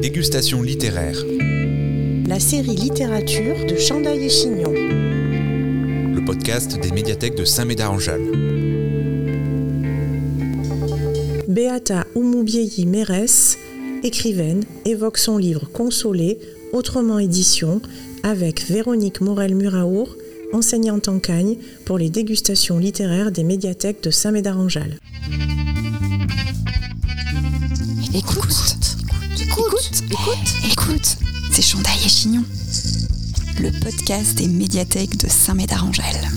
Dégustation littéraire. La série littérature de Chandail et Chignon. Le podcast des médiathèques de Saint-Médard-en-Jalles. Beata Oumoubiei Mérès, écrivaine, évoque son livre Consolé, autrement édition, avec Véronique Morel-Muraour, enseignante en Cagne pour les dégustations littéraires des médiathèques de Saint-Médard-en-Jalles. Écoute, écoute, écoute, écoute, c'est Chandail et Chignon, le podcast des médiathèques de Saint-Médard-en-Jalles.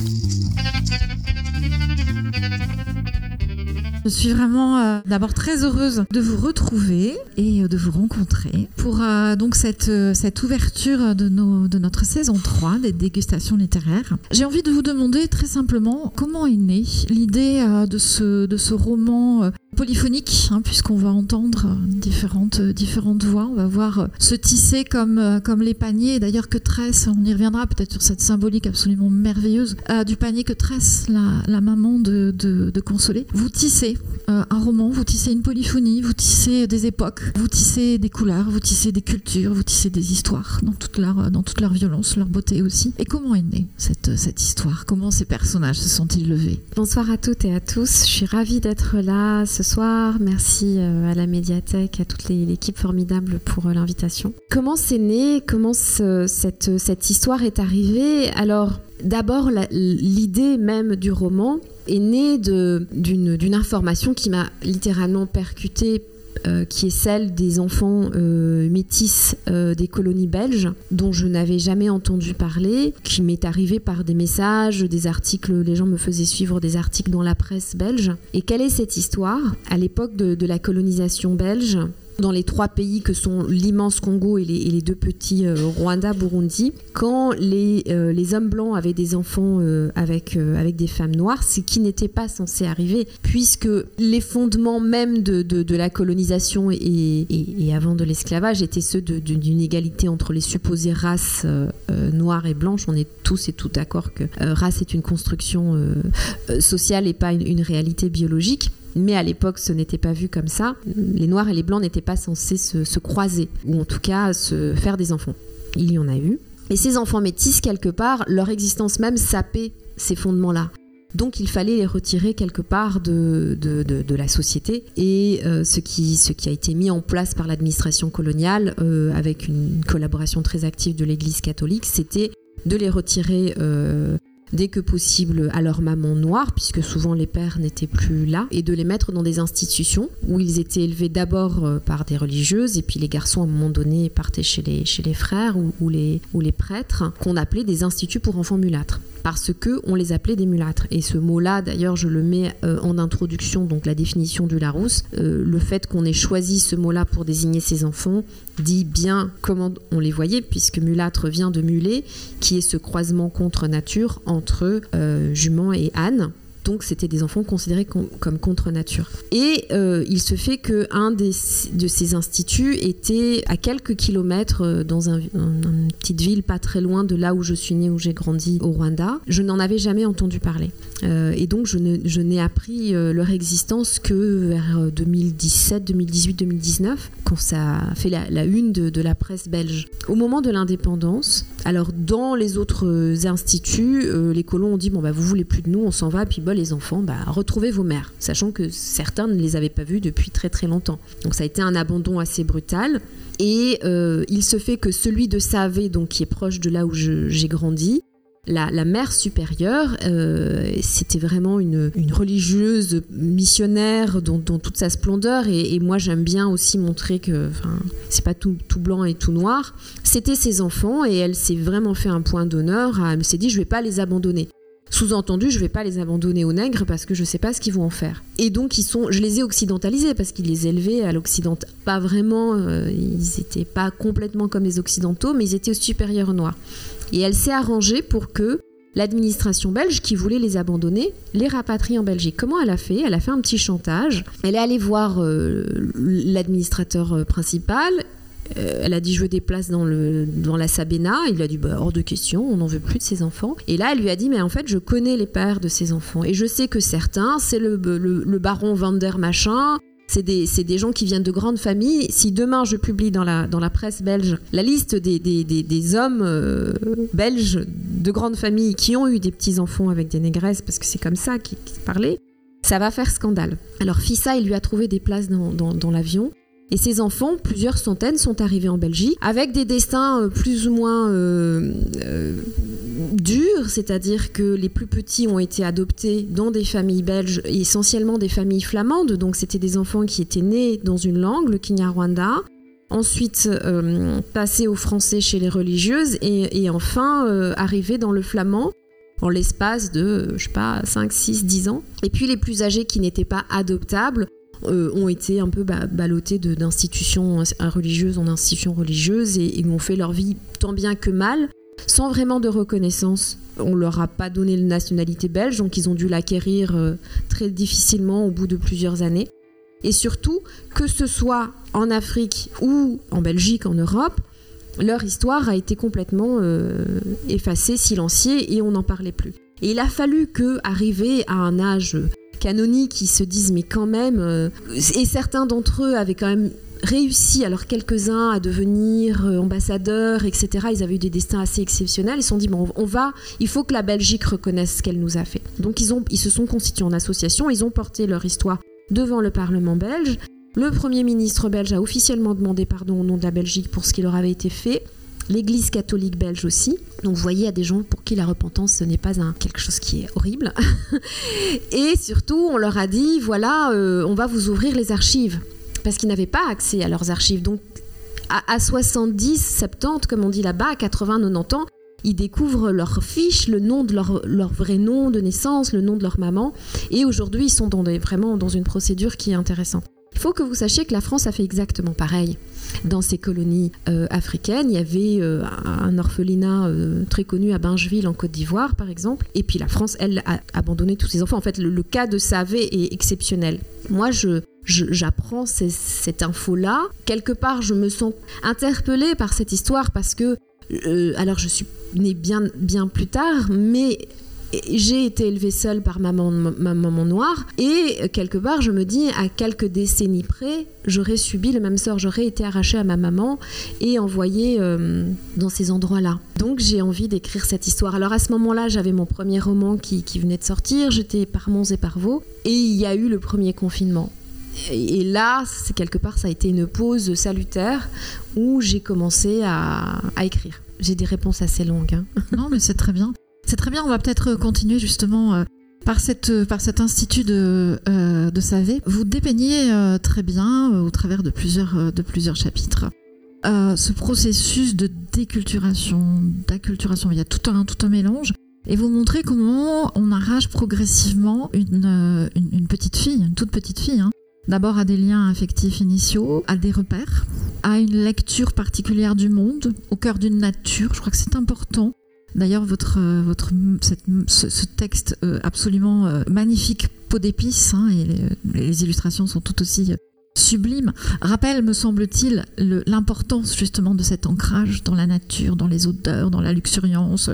Je suis vraiment euh, d'abord très heureuse de vous retrouver et euh, de vous rencontrer pour euh, donc cette, cette ouverture de, nos, de notre saison 3 des dégustations littéraires. J'ai envie de vous demander très simplement comment est née l'idée de, ce, de ce roman polyphonique, hein, puisqu'on va entendre différentes, différentes voix. On va voir se tisser comme, comme les paniers. D'ailleurs, que tresse, on y reviendra peut-être sur cette symbolique absolument merveilleuse du panier que tresse la, maman de, de, Consolé. Vous tissez euh, un roman, vous tissez une polyphonie, vous tissez des époques, vous tissez des couleurs, vous tissez des cultures, vous tissez des histoires dans toute leur, dans toute leur violence, leur beauté aussi. Et comment est née cette, cette histoire? Comment ces personnages se sont-ils levés? Bonsoir à toutes et à tous. Je suis ravie d'être là ce soir. Merci euh, à la médiathèque, à toute l'équipe formidable pour euh, l'invitation. Comment c'est né? Comment cette, cette histoire est arrivée? Alors, d'abord, l'idée même du roman, est née d'une information qui m'a littéralement percutée euh, qui est celle des enfants euh, métis euh, des colonies belges, dont je n'avais jamais entendu parler, qui m'est arrivé par des messages, des articles, les gens me faisaient suivre des articles dans la presse belge. Et quelle est cette histoire? À l'époque de, la colonisation belge, dans les trois pays que sont l'immense Congo et les, deux petits euh, Rwanda, Burundi, quand les, euh, les, hommes blancs avaient des enfants euh, avec, avec des femmes noires, ce qui n'était pas censé arriver, puisque les fondements même de, de, la colonisation et, et, avant de l'esclavage étaient ceux d'une égalité entre les supposées races noires et blanches. On est tous et toutes d'accord que race est une construction sociale et pas une réalité biologique. Mais à l'époque, ce n'était pas vu comme ça. Les noirs et les blancs n'étaient pas censés se, croiser, ou en tout cas se faire des enfants. Il y en a eu. Et ces enfants métis, quelque part, leur existence même sapait ces fondements-là. Donc il fallait les retirer quelque part de, la société. Et euh, ce, qui, ce qui a été mis en place par l'administration coloniale, euh, avec une collaboration très active de l'Église catholique, c'était de les retirer euh, dès que possible à leur maman noire, puisque souvent les pères n'étaient plus là, et de les mettre dans des institutions où ils étaient élevés d'abord euh, par des religieuses, et puis les garçons à un moment donné partaient chez les, frères ou, les, prêtres, qu'on appelait des instituts pour enfants mulâtres parce que on les appelait des mulâtres. Et ce mot-là, d'ailleurs, je le mets euh, en introduction, donc la définition du Larousse. Euh, le fait qu'on ait choisi ce mot-là pour désigner ces enfants dit bien comment on les voyait, puisque mulâtre vient de mulet, qui est ce croisement contre nature entre euh, jument et âne donc c'était des enfants considérés comme contre nature. Et euh, il se fait qu'un de ces instituts était à quelques kilomètres euh, dans une petite ville pas très loin de là où je suis née, où j'ai grandi au Rwanda. Je n'en avais jamais entendu parler. Euh, et donc je, n'ai appris leur existence que vers 2017, 2018, 2019, quand ça a fait la, une de, la presse belge. Au moment de l'indépendance, alors dans les autres instituts, les colons ont dit bon bah vous voulez plus de nous, on s'en va, puis bon les enfants, bah, retrouvez vos mères, sachant que certains ne les avaient pas vus depuis très très longtemps. Donc ça a été un abandon assez brutal. Et euh, il se fait que celui de Savé, donc qui est proche de là où j'ai grandi, la, mère supérieure, euh, c'était vraiment une, religieuse missionnaire dans, toute sa splendeur. Et, moi, j'aime bien aussi montrer que c'est pas tout, tout, blanc et tout noir. C'était ses enfants et elle s'est vraiment fait un point d'honneur. Elle s'est dit, je vais pas les abandonner. Sous-entendu, je vais pas les abandonner aux nègres parce que je sais pas ce qu'ils vont en faire. Et donc ils sont, je les ai occidentalisés parce qu'ils les élevaient à l'occident. Pas vraiment, euh, ils étaient pas complètement comme les occidentaux, mais ils étaient au supérieur noir. Et elle s'est arrangée pour que l'administration belge qui voulait les abandonner les rapatrie en Belgique. Comment elle a fait? Elle a fait un petit chantage. Elle est allée voir euh, l'administrateur euh, principal elle a dit je veux des places dans, le, dans la Sabena. Il a dit bah, hors de question, on n'en veut plus de ses enfants. Et là, elle lui a dit mais en fait, je connais les pères de ses enfants et je sais que certains, c'est le, le, baron Vander machin, c'est des, des, gens qui viennent de grandes familles. Si demain je publie dans la, dans la presse belge la liste des, des, des hommes euh, belges de grandes familles qui ont eu des petits-enfants avec des négresses, parce que c'est comme ça qu'ils parlaient, ça va faire scandale. Alors Fissa, il lui a trouvé des places dans, dans l'avion. Et ces enfants, plusieurs centaines, sont arrivés en Belgique avec des destins euh, plus ou moins euh, euh, durs, c'est-à-dire que les plus petits ont été adoptés dans des familles belges, essentiellement des familles flamandes, donc c'était des enfants qui étaient nés dans une langue, le Kinyarwanda, ensuite passés au français chez les religieuses et, enfin arrivés dans le flamand en l'espace de, je sais pas, 5, 6, 10 ans. Et puis les plus âgés qui n'étaient pas adoptables euh, ont été un peu ballottés d'institutions religieuses en institutions religieuses et, ont fait leur vie tant bien que mal, sans vraiment de reconnaissance. On leur a pas donné la nationalité belge, donc ils ont dû l'acquérir euh, très difficilement au bout de plusieurs années. Et surtout, que ce soit en Afrique ou en Belgique, en Europe, leur histoire a été complètement euh, effacée, silenciée, et on n'en parlait plus. Et il a fallu que, à un âge canoniques qui se disent mais quand même, euh, et certains d'entre eux avaient quand même réussi, alors quelques-uns, à devenir euh, ambassadeurs, etc. Ils avaient eu des destins assez exceptionnels. Ils se sont dit, bon, on va, il faut que la Belgique reconnaisse ce qu'elle nous a fait. Donc ils, ont, ils se sont constitués en association, ils ont porté leur histoire devant le Parlement belge. Le Premier ministre belge a officiellement demandé pardon au nom de la Belgique pour ce qui leur avait été fait l'Église catholique belge aussi. Donc vous voyez, il y a des gens pour qui la repentance, ce n'est pas quelque chose qui est horrible. et surtout, on leur a dit, voilà, euh, on va vous ouvrir les archives. Parce qu'ils n'avaient pas accès à leurs archives. Donc à, 70, 70, comme on dit là-bas, à 80, 90 ans, ils découvrent leur fiche, le nom de leur, vrai nom de naissance, le nom de leur maman. Et aujourd'hui, ils sont vraiment dans une procédure qui est intéressante. Il faut que vous sachiez que la France a fait exactement pareil. Dans ces colonies euh, africaines, il y avait euh, un orphelinat euh, très connu à Bingeville en Côte d'Ivoire, par exemple. Et puis la France, elle, a abandonné tous ses enfants. En fait, le, cas de Savé est exceptionnel. Moi, je, j'apprends cette info-là. Quelque part, je me sens interpellée par cette histoire parce que, alors je suis née bien, bien plus tard, mais j'ai été élevée seule par maman, ma maman noire et quelque part je me dis à quelques décennies près j'aurais subi le même sort j'aurais été arrachée à ma maman et envoyée euh, dans ces endroits là donc j'ai envie d'écrire cette histoire alors à ce moment là j'avais mon premier roman qui, venait de sortir j'étais par Mons et par Vaux et il y a eu le premier confinement et là, c'est quelque part, ça a été une pause salutaire où j'ai commencé à, écrire. J'ai des réponses assez longues. Hein. Non, mais c'est très bien. C'est très bien, on va peut-être continuer justement euh, par, cette, euh, par cet institut de, euh, de. Vous dépeignez très bien, au travers de plusieurs, de plusieurs chapitres, ce processus de déculturation, d'acculturation. Il y a tout un, tout un mélange. Et vous montrez comment on arrache progressivement une, une, petite fille, une toute petite fille, hein. D'abord à des liens affectifs initiaux, à des repères, à une lecture particulière du monde, au cœur d'une nature. Je crois que c'est important D'ailleurs, votre, euh, votre, ce, texte euh, absolument euh, magnifique, peau d'épices, hein, et les, illustrations sont tout aussi sublimes, rappelle, me semble-t-il, l'importance justement de cet ancrage dans la nature, dans les odeurs, dans la luxuriance,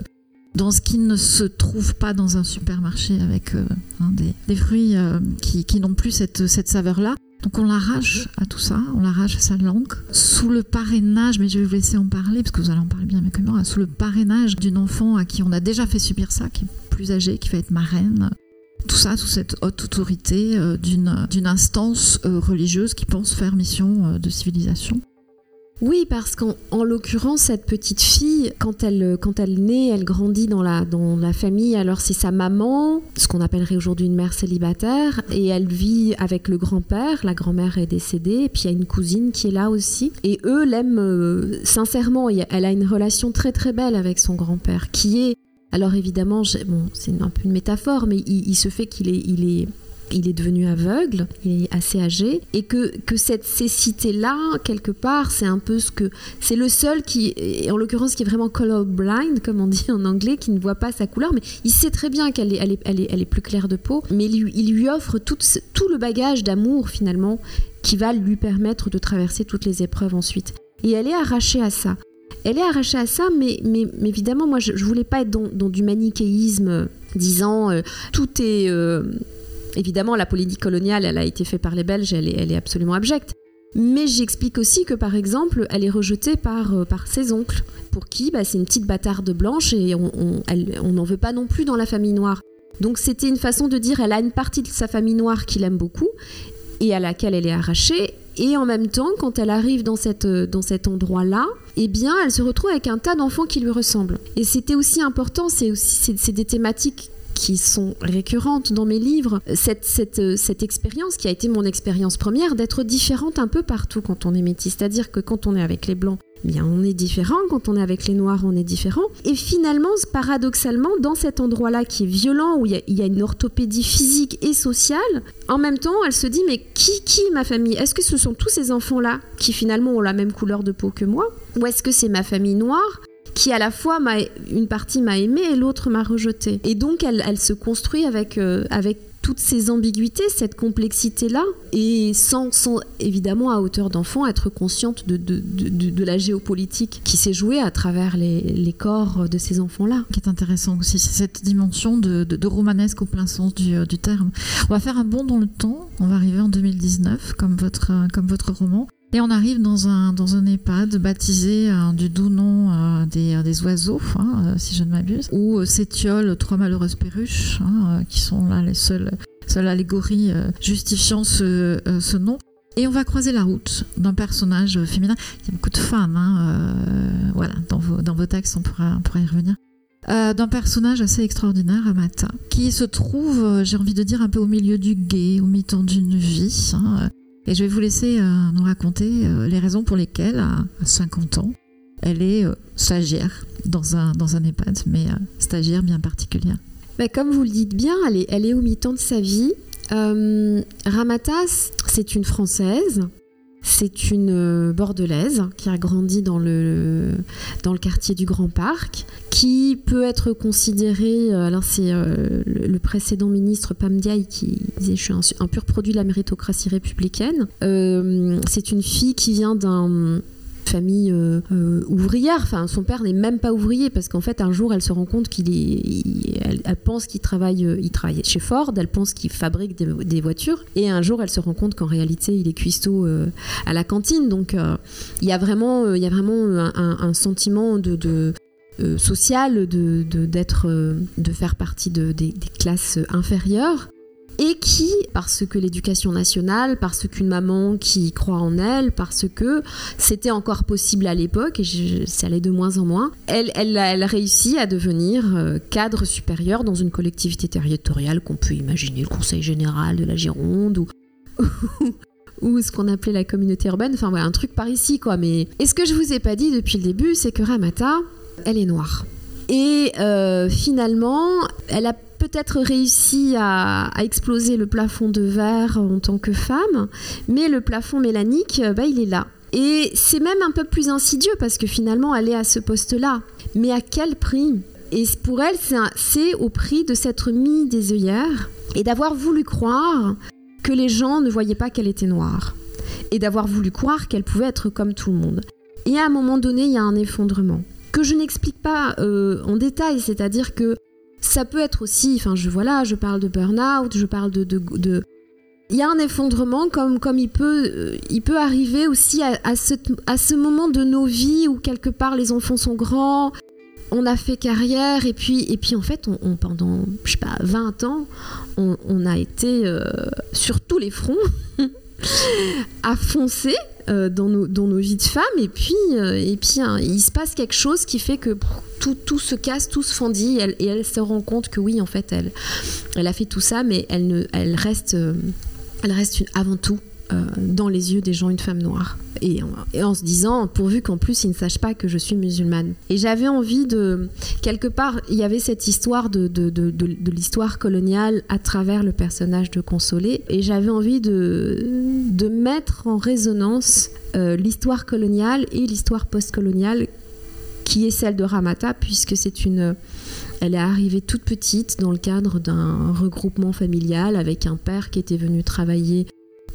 dans ce qui ne se trouve pas dans un supermarché avec hein, des, fruits qui, n'ont plus cette saveur-là. Donc on l'arrache à tout ça, on l'arrache à sa langue, sous le parrainage, mais je vais vous laisser en parler, parce que vous allez en parler bien que moi, sous le parrainage d'une enfant à qui on a déjà fait subir ça, qui est plus âgée, qui va être marraine. Tout ça sous cette haute autorité euh, d'une instance euh, religieuse qui pense faire mission euh, de civilisation. Oui, parce qu'en l'occurrence, cette petite fille, quand elle, quand elle naît, elle grandit dans la, dans la famille. Alors c'est sa maman, ce qu'on appellerait aujourd'hui une mère célibataire, et elle vit avec le grand-père. La grand-mère est décédée, et puis il y a une cousine qui est là aussi. Et eux l'aiment euh, sincèrement. Elle a une relation très très belle avec son grand-père, qui est alors évidemment, bon, c'est un peu une métaphore, mais il, il se fait qu'il est, il est il est devenu aveugle, il est assez âgé, et que, que cette cécité-là, quelque part, c'est un peu ce que. C'est le seul qui, en l'occurrence, qui est vraiment color blind, comme on dit en anglais, qui ne voit pas sa couleur, mais il sait très bien qu'elle est, elle est, elle est, plus claire de peau, mais il lui, offre tout, tout le bagage d'amour, finalement, qui va lui permettre de traverser toutes les épreuves ensuite. Et elle est arrachée à ça. Elle est arrachée à ça, mais, mais, évidemment, moi, je, ne voulais pas être dans, du manichéisme disant euh, tout est. Euh, évidemment, la politique coloniale, elle a été faite par les Belges, elle est, absolument abjecte. Mais j'explique aussi que par exemple, elle est rejetée par, euh, ses oncles, pour qui bah, c'est une petite bâtarde blanche et on n'en veut pas non plus dans la famille noire. Donc c'était une façon de dire elle a une partie de sa famille noire qu'il aime beaucoup et à laquelle elle est arrachée. Et en même temps, quand elle arrive dans, euh, cet endroit-là, eh bien, elle se retrouve avec un tas d'enfants qui lui ressemblent. Et c'était aussi important, c'est des thématiques qui sont récurrentes dans mes livres, cette, cette, euh, cette expérience qui a été mon expérience première d'être différente un peu partout quand on est métis. C'est-à-dire que quand on est avec les blancs, bien on est différent, quand on est avec les noirs, on est différent. Et finalement, paradoxalement, dans cet endroit-là qui est violent, où il y, a, une orthopédie physique et sociale, en même temps, elle se dit, mais qui, qui ma famille? Est-ce que ce sont tous ces enfants-là qui finalement ont la même couleur de peau que moi? Ou est-ce que c'est ma famille noire? Qui à la fois m'a une partie m'a aimé et l'autre m'a rejeté. Et donc elle, se construit avec euh, avec toutes ces ambiguïtés, cette complexité-là, et sans, sans, évidemment à hauteur d'enfant être consciente de, de, de, la géopolitique qui s'est jouée à travers les, les corps de ces enfants-là. Qui est intéressant aussi, c'est cette dimension de, romanesque au plein sens du, euh, du, terme. On va faire un bond dans le temps, on va arriver en 2019, comme votre, comme votre roman. Et on arrive dans un, dans un EHPAD baptisé euh, du doux nom euh, des, euh, des, oiseaux, hein, si je ne m'abuse, où s'étiolent trois malheureuses perruches, hein, qui sont là les seules, seules allégories justifiant ce, ce, nom. Et on va croiser la route d'un personnage féminin. Il y a beaucoup de femmes, hein, voilà, dans vos, dans vos textes, on pourra, pourra y revenir. D'un personnage assez extraordinaire, Amata, qui se trouve, j'ai envie de dire, un peu au milieu du guet, au mi-temps d'une vie, hein, et je vais vous laisser euh, nous raconter euh, les raisons pour lesquelles, à 50 ans, elle est euh, stagiaire dans un, dans un EHPAD, mais stagiaire bien particulière. Bah, comme vous le dites bien, elle est, elle est au mi-temps de sa vie. Ramatas, c'est une Française c'est une euh, bordelaise qui a grandi dans le, dans le quartier du Grand Parc, qui peut être considérée, euh, alors c'est euh, le, précédent ministre Pam qui disait je suis un, pur produit de la méritocratie républicaine. c'est une fille qui vient d'un famille euh, euh, ouvrière. Enfin, son père n'est même pas ouvrier parce qu'en fait, un jour, elle se rend compte qu'il est. elle, pense qu'il travaille, euh, il chez Ford. Elle pense qu'il fabrique des, voitures. Et un jour, elle se rend compte qu'en réalité, il est cuistot à la cantine. Donc, il y a vraiment, il y a vraiment un, sentiment de, social de d'être de, faire partie de, des, classes inférieures et qui, parce que l'éducation nationale, parce qu'une maman qui croit en elle, parce que c'était encore possible à l'époque, et ça allait de moins en moins, elle, elle, réussit à devenir euh, cadre supérieur dans une collectivité territoriale qu'on peut imaginer, le Conseil général de la Gironde ou... ou ce qu'on appelait la communauté urbaine, enfin voilà, un truc par ici quoi. Mais et ce que je vous ai pas dit depuis le début, c'est que Ramata, elle est noire. Et euh, finalement, elle a peut-être réussi à, exploser le plafond de verre en tant que femme, mais le plafond mélanique, bah, il est là. Et c'est même un peu plus insidieux parce que finalement, elle est à ce poste-là. Mais à quel prix? Et pour elle, c'est au prix de s'être mis des œillères et d'avoir voulu croire que les gens ne voyaient pas qu'elle était noire. Et d'avoir voulu croire qu'elle pouvait être comme tout le monde. Et à un moment donné, il y a un effondrement que je n'explique pas euh, en détail, c'est-à-dire que ça peut être aussi, enfin je voilà, je parle de burn-out, je parle de, de, il y a un effondrement comme, comme il, peut, euh, il peut arriver aussi à, à, ce, à ce moment de nos vies où quelque part les enfants sont grands, on a fait carrière et puis, et puis en fait on, pendant je sais pas 20 ans on, a été euh, sur tous les fronts à foncer euh, dans, nos, dans, nos, vies de femmes. Et puis, euh, et puis hein, il se passe quelque chose qui fait que tout, tout se casse, tout se fendit. Et elle, se rend compte que oui, en fait, elle, elle a fait tout ça, mais elle, ne, elle reste, euh, elle reste avant tout euh, dans les yeux des gens une femme noire. Et, en se disant, pourvu qu'en plus ils ne sachent pas que je suis musulmane. Et j'avais envie de. Quelque part, il y avait cette histoire de, de, de, l'histoire coloniale à travers le personnage de Consolé. Et j'avais envie de, de mettre en résonance euh, l'histoire coloniale et l'histoire postcoloniale qui est celle de Ramata, puisque c'est une. Elle est arrivée toute petite dans le cadre d'un regroupement familial avec un père qui était venu travailler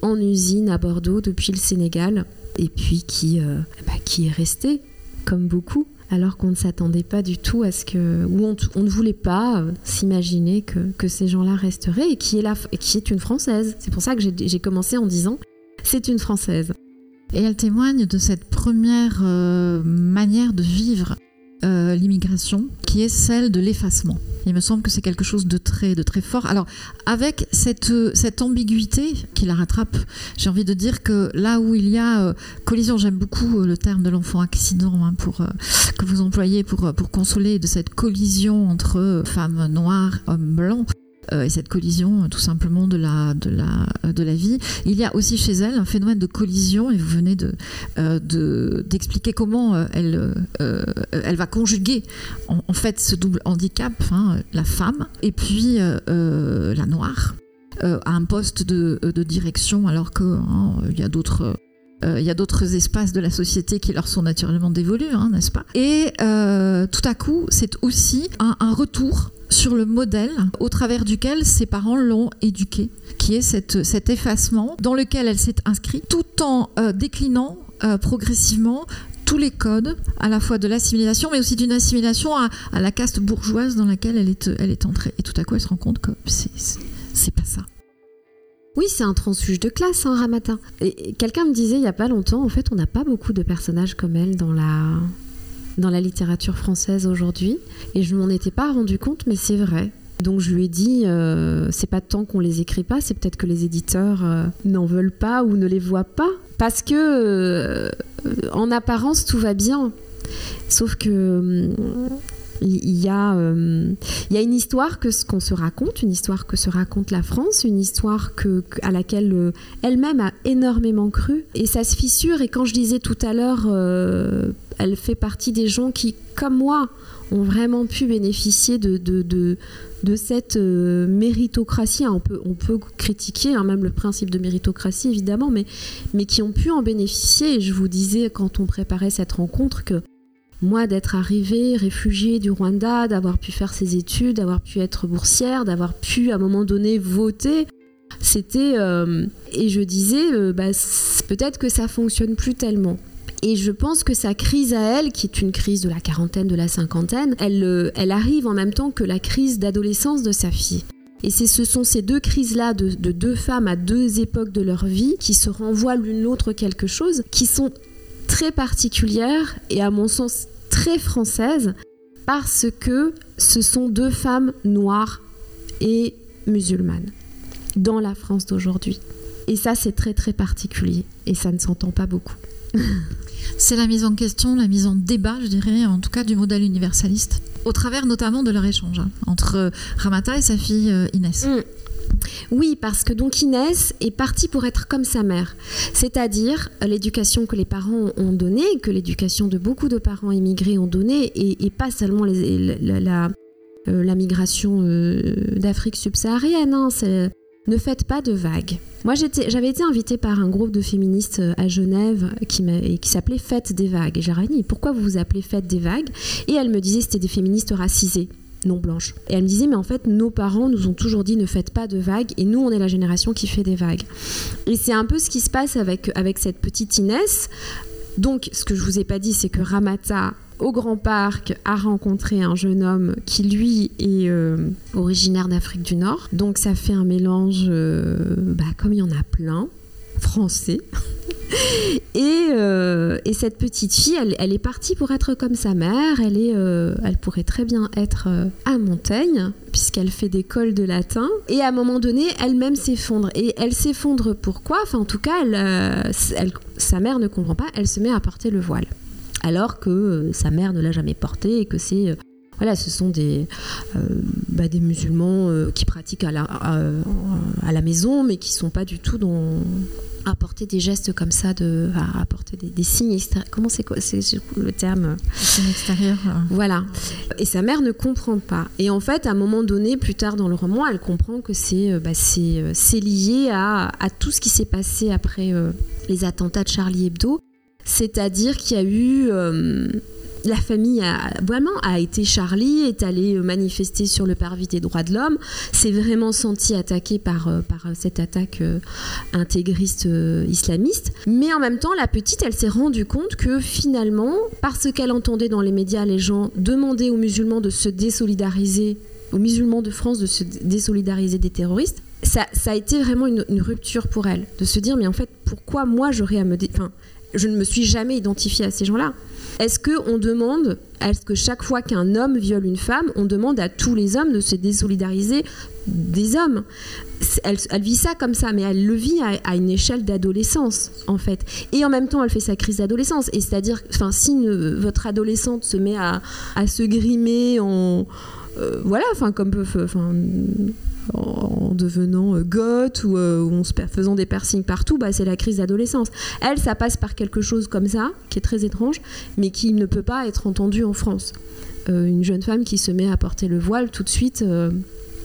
en usine à Bordeaux depuis le Sénégal et puis qui, euh, bah, qui est resté, comme beaucoup, alors qu'on ne s'attendait pas du tout à ce que, ou on, ne voulait pas euh, s'imaginer que, ces gens-là resteraient et qui est, qui est une Française. C'est pour ça que j'ai commencé en disant c'est une Française. Et elle témoigne de cette première euh, manière de vivre l'immigration, qui est celle de l'effacement. Il me semble que c'est quelque chose de très, de très fort. Alors, avec cette, cette ambiguïté qui la rattrape, j'ai envie de dire que là où il y a euh, collision, j'aime beaucoup le terme de l'enfant accident hein, pour, que vous employez pour, pour consoler de cette collision entre femmes noires, hommes blancs. Euh, et cette collision euh, tout simplement de la, de, la, euh, de la vie. Il y a aussi chez elle un phénomène de collision et vous venez de, d'expliquer comment elle, elle va conjuguer en, fait ce double handicap, hein, la femme et puis la noire. à un poste de, de direction alors qu'il hein, y a d'autres il y a d'autres espaces de la société qui leur sont naturellement dévolus, hein, n'est-ce pas? Et tout à coup, c'est aussi un, retour sur le modèle au travers duquel ses parents l'ont éduquée, qui est cette, cet effacement dans lequel elle s'est inscrite, tout en euh, déclinant euh, progressivement tous les codes, à la fois de l'assimilation, mais aussi d'une assimilation à, la caste bourgeoise dans laquelle elle est, elle est entrée. Et tout à coup, elle se rend compte que c'est pas ça. Oui, c'est un transfuge de classe, hein, Ramata. Et quelqu'un me disait il y a pas longtemps, en fait, on n'a pas beaucoup de personnages comme elle dans la, dans la littérature française aujourd'hui. Et je ne m'en étais pas rendu compte, mais c'est vrai. Donc je lui ai dit, euh, c'est pas tant qu'on les écrit pas, c'est peut-être que les éditeurs euh, n'en veulent pas ou ne les voient pas. Parce que euh, en apparence tout va bien. Sauf que il y, a, il y a une histoire que qu'on se raconte, une histoire que se raconte la France, une histoire à laquelle elle-même a énormément cru. Et ça se fissure. Et quand je disais tout à l'heure elle fait partie des gens qui, comme moi, ont vraiment pu bénéficier de, cette euh, méritocratie. On peut, on peut critiquer hein, même le principe de méritocratie, évidemment, mais, mais qui ont pu en bénéficier. Et je vous disais, quand on préparait cette rencontre, que moi, d'être arrivée réfugiée du Rwanda, d'avoir pu faire ses études, d'avoir pu être boursière, d'avoir pu, à un moment donné, voter, c'était... Euh, et je disais, euh, bah, peut-être que ça fonctionne plus tellement. Et je pense que sa crise à elle, qui est une crise de la quarantaine, de la cinquantaine, elle, euh, elle arrive en même temps que la crise d'adolescence de sa fille. Et ce sont ces deux crises-là de, deux femmes à deux époques de leur vie qui se renvoient l'une l'autre quelque chose, qui sont très particulières et à mon sens très françaises, parce que ce sont deux femmes noires et musulmanes dans la France d'aujourd'hui. Et ça, c'est très très particulier et ça ne s'entend pas beaucoup. C'est la mise en question, la mise en débat, je dirais, en tout cas du modèle universaliste, au travers notamment de leur échange hein, entre Ramata et sa fille euh, Inès. Mm. Oui, parce que donc Inès est partie pour être comme sa mère, c'est-à-dire euh, l'éducation que les parents ont donnée, que l'éducation de beaucoup de parents immigrés ont donnée, et, pas seulement la, migration d'Afrique subsaharienne. Hein, ne faites pas de vagues. Moi, j'avais été invitée par un groupe de féministes euh, à Genève qui, s'appelait Fête des vagues. Et j'ai dit, pourquoi vous vous appelez Fête des vagues? Et elle me disait, c'était des féministes racisées non blanches. Et elle me disait, mais en fait, nos parents nous ont toujours dit ne faites pas de vagues, et nous, on est la génération qui fait des vagues. Et c'est un peu ce qui se passe avec, avec cette petite Inès. Donc, ce que je vous ai pas dit, c'est que Ramata au Grand Parc a rencontré un jeune homme qui lui est euh, originaire d'Afrique du Nord. Donc ça fait un mélange, euh, bah, comme il y en a plein, français. Euh, et, cette petite fille, elle, est partie pour être comme sa mère. Elle, est, elle pourrait très bien être à Montaigne, puisqu'elle fait des cols de latin. Et à un moment donné, elle-même s'effondre. Et elle s'effondre pourquoi? Enfin, en tout cas, sa mère ne comprend pas. Elle se met à porter le voile alors que euh, sa mère ne l'a jamais porté et que c'est euh, voilà, ce sont des, euh, bah, des musulmans qui pratiquent à la, à, la maison, mais qui sont pas du tout dans à porter des gestes comme ça, de, à apporter des, signes extérieurs. Comment c'est le terme? Signes extérieurs. Voilà. Et sa mère ne comprend pas. Et en fait, à un moment donné, plus tard dans le roman, elle comprend que c'est bah, lié à, à, tout ce qui s'est passé après les attentats de Charlie Hebdo c'est-à-dire qu'il y a eu euh, la famille a vraiment a été Charlie, est allé manifester sur le parvis des droits de l'homme, s'est vraiment senti attaqué par, par cette attaque intégriste islamiste. Mais en même temps, la petite, elle s'est rendue compte que finalement, parce qu'elle entendait dans les médias les gens demander aux musulmans de se désolidariser, aux musulmans de France de se désolidariser des terroristes, ça, a été vraiment une, rupture pour elle, de se dire mais en fait pourquoi moi j'aurais à me... Enfin, je ne me suis jamais identifiée à ces gens-là. Est-ce qu'on demande, est-ce que chaque fois qu'un homme viole une femme, on demande à tous les hommes de se désolidariser des hommes? Elle, vit ça comme ça, mais elle le vit à, une échelle d'adolescence, en fait. Et en même temps, elle fait sa crise d'adolescence. Et c'est-à-dire, enfin, si votre adolescente se met à, se grimer en. Euh, voilà, enfin, comme enfin, en devenant euh, goth euh, ou, en se faisant des piercings partout, bah, c'est la crise d'adolescence. Elle, ça passe par quelque chose comme ça, qui est très étrange, mais qui ne peut pas être entendu en France. Euh, une jeune femme qui se met à porter le voile tout de suite.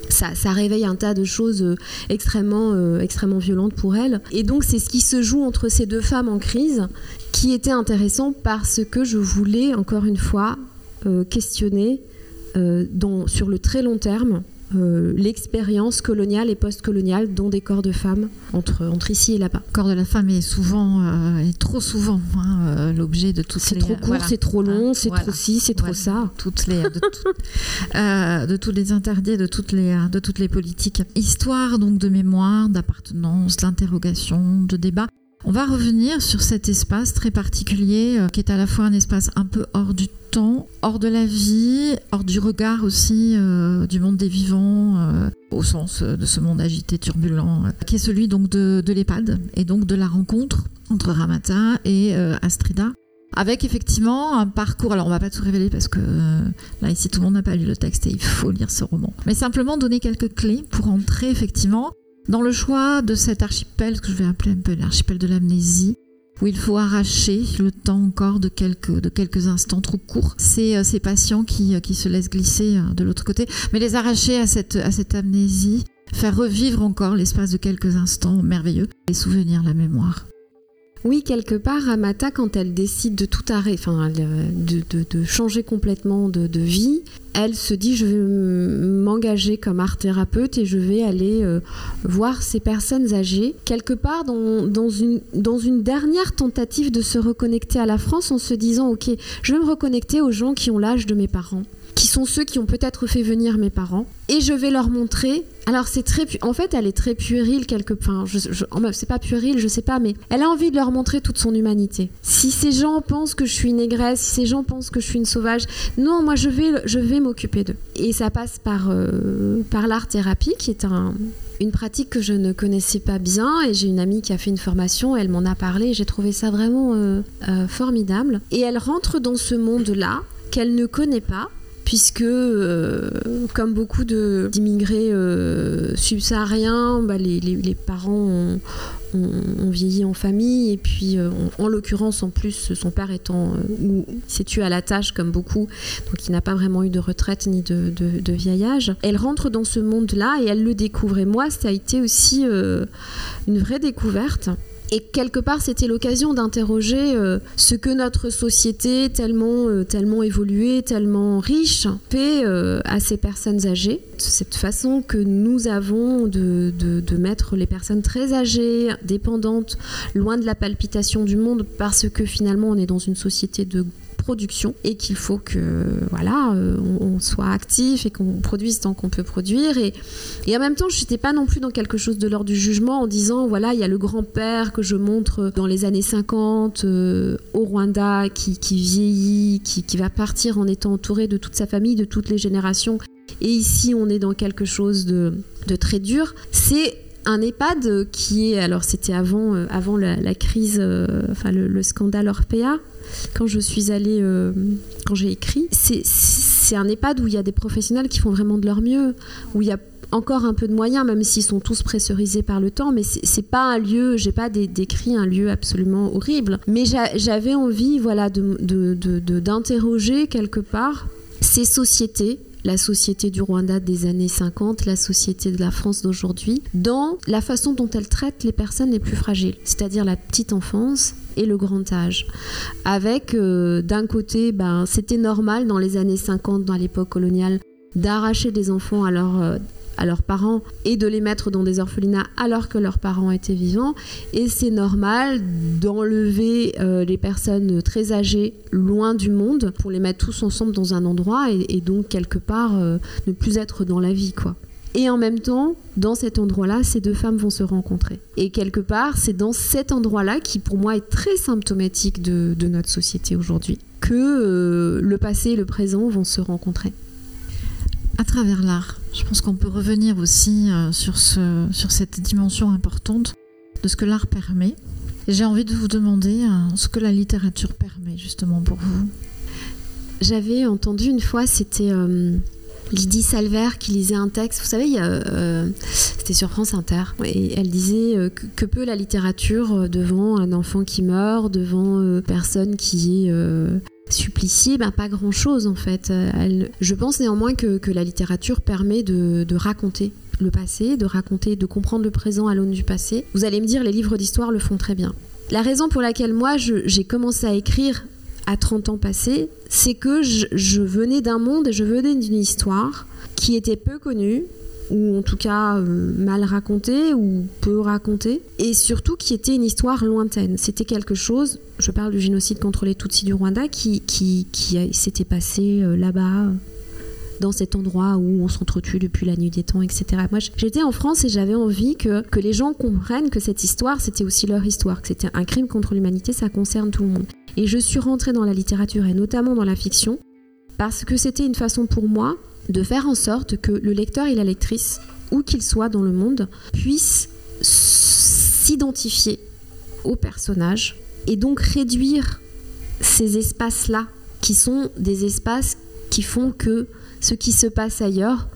ça, ça, réveille un tas de choses extrêmement, extrêmement violentes pour elle. Et donc c'est ce qui se joue entre ces deux femmes en crise qui était intéressant parce que je voulais, encore une fois, questionner sur le très long terme euh, l'expérience coloniale et post-coloniale dont des corps de femmes entre, entre ici et là-bas. Le corps de la femme est souvent, euh, est trop souvent hein, euh, l'objet de toutes les... C'est trop court, c'est trop long, c'est trop ci, c'est trop ça. Toutes les, de, de, tous les interdits, de toutes les, de toutes les politiques. Histoire donc de mémoire, d'appartenance, d'interrogation, de débat. On va revenir sur cet espace très particulier euh, qui est à la fois un espace un peu hors du temps, hors de la vie, hors du regard aussi euh, du monde des vivants, euh, au sens de ce monde agité, turbulent, qui est celui donc de, l'EHPAD et donc de la rencontre entre Ramata et Astrida. Avec effectivement un parcours, alors on va pas tout révéler parce que là ici tout le monde n'a pas lu le texte et il faut lire ce roman, mais simplement donner quelques clés pour entrer effectivement dans le choix de cet archipel, que je vais appeler un peu l'archipel de l'amnésie, où il faut arracher le temps encore de quelques, de quelques instants trop courts, ces, euh, ces patients qui, euh, qui se laissent glisser euh, de l'autre côté, mais les arracher à cette, à cette amnésie, faire revivre encore l'espace de quelques instants merveilleux, les souvenirs, la mémoire. Oui, quelque part, Ramata, quand elle décide de tout arrêter, enfin, de, changer complètement de, vie, elle se dit je vais m'engager comme art thérapeute et je vais aller euh, voir ces personnes âgées, quelque part dans, une, dans une dernière tentative de se reconnecter à la France en se disant ok, je vais me reconnecter aux gens qui ont l'âge de mes parents qui sont ceux qui ont peut-être fait venir mes parents, et je vais leur montrer. Alors c'est très, en fait, elle est très puérile quelque, enfin, je, c'est pas puéril, je sais pas, mais elle a envie de leur montrer toute son humanité. Si ces gens pensent que je suis une négresse, si ces gens pensent que je suis une sauvage, non, moi je vais, je vais m'occuper d'eux. Et ça passe par euh, par l'art thérapie, qui est un, une pratique que je ne connaissais pas bien et j'ai une amie qui a fait une formation, elle m'en a parlé, j'ai trouvé ça vraiment euh, euh, formidable. Et elle rentre dans ce monde-là qu'elle ne connaît pas puisque, euh, comme beaucoup d'immigrés euh, subsahariens, bah, les, parents ont, vieilli en famille, et puis euh, en l'occurrence, en plus, son père étant s'est tué à la tâche, comme beaucoup, donc il n'a pas vraiment eu de retraite ni de, de, de vieil âge. Elle rentre dans ce monde-là et elle le découvre. Et moi, ça a été aussi une vraie découverte. Et quelque part, c'était l'occasion d'interroger euh, ce que notre société, tellement, euh, tellement évoluée, tellement riche, fait euh, à ces personnes âgées. Cette façon que nous avons de, de, de, mettre les personnes très âgées, dépendantes, loin de la palpitation du monde, parce que finalement, on est dans une société de production et qu'il faut que voilà euh, on, soit actif et qu'on produise tant qu'on peut produire. Et, et en même temps je n'étais pas non plus dans quelque chose de l'ordre du jugement en disant voilà il y a le grand-père que je montre dans les années 50 euh, au Rwanda qui, qui vieillit qui, qui va partir en étant entouré de toute sa famille de toutes les générations. Et ici on est dans quelque chose de, de très dur. C'est un EHPAD qui est, alors c'était avant, euh, avant la, crise, enfin le, le, scandale Orpea, quand je suis allée, euh, quand j'ai écrit, c'est un EHPAD où il y a des professionnels qui font vraiment de leur mieux, où il y a encore un peu de moyens, même s'ils sont tous pressurisés par le temps, mais c'est pas un lieu, j'ai pas décrit un lieu absolument horrible, mais j'avais envie, voilà, d'interroger de, de, quelque part ces sociétés la société du Rwanda des années 50, la société de la France d'aujourd'hui, dans la façon dont elle traite les personnes les plus fragiles, c'est-à-dire la petite enfance et le grand âge. Avec euh, d'un côté, ben, c'était normal dans les années 50, dans l'époque coloniale, d'arracher des enfants à leur euh, à leurs parents et de les mettre dans des orphelinats alors que leurs parents étaient vivants. Et c'est normal d'enlever euh, les personnes très âgées loin du monde pour les mettre tous ensemble dans un endroit et, donc quelque part euh, ne plus être dans la vie quoi. Et en même temps, dans cet endroit-là, ces deux femmes vont se rencontrer. Et quelque part, c'est dans cet endroit-là qui, pour moi, est très symptomatique de, notre société aujourd'hui, que euh, le passé et le présent vont se rencontrer à travers l'art. Je pense qu'on peut revenir aussi euh, sur, ce, sur cette dimension importante de ce que l'art permet. Et j'ai envie de vous demander euh, ce que la littérature permet justement pour vous. J'avais entendu une fois, c'était euh, Lydie Salver qui lisait un texte. Vous savez, c'était sur France Inter. Et elle disait que, que, peut la littérature devant un enfant qui meurt, devant personne qui est supplicié, ben, pas grand-chose en fait. Euh, je pense néanmoins que, la littérature permet de, raconter le passé, de raconter, de comprendre le présent à l'aune du passé. Vous allez me dire, les livres d'histoire le font très bien. La raison pour laquelle moi j'ai commencé à écrire à 30 ans passés, c'est que je, je venais d'un monde et je venais d'une histoire qui était peu connue, ou en tout cas euh, mal racontée ou peu racontée, et surtout qui était une histoire lointaine. C'était quelque chose, je parle du génocide contre les Tutsis du Rwanda, qui, s'était passé euh, là-bas, dans cet endroit où on s'entretue depuis la nuit des temps, etc. Moi, j'étais en France et j'avais envie que, que les gens comprennent que cette histoire, c'était aussi leur histoire, que c'était un crime contre l'humanité, ça concerne tout le monde. Et je suis rentrée dans la littérature et notamment dans la fiction parce que c'était une façon pour moi de faire en sorte que le lecteur et la lectrice, où qu'il soit dans le monde, puissent s'identifier au personnage et donc réduire ces espaces-là, qui sont des espaces qui font que ce qui se passe ailleurs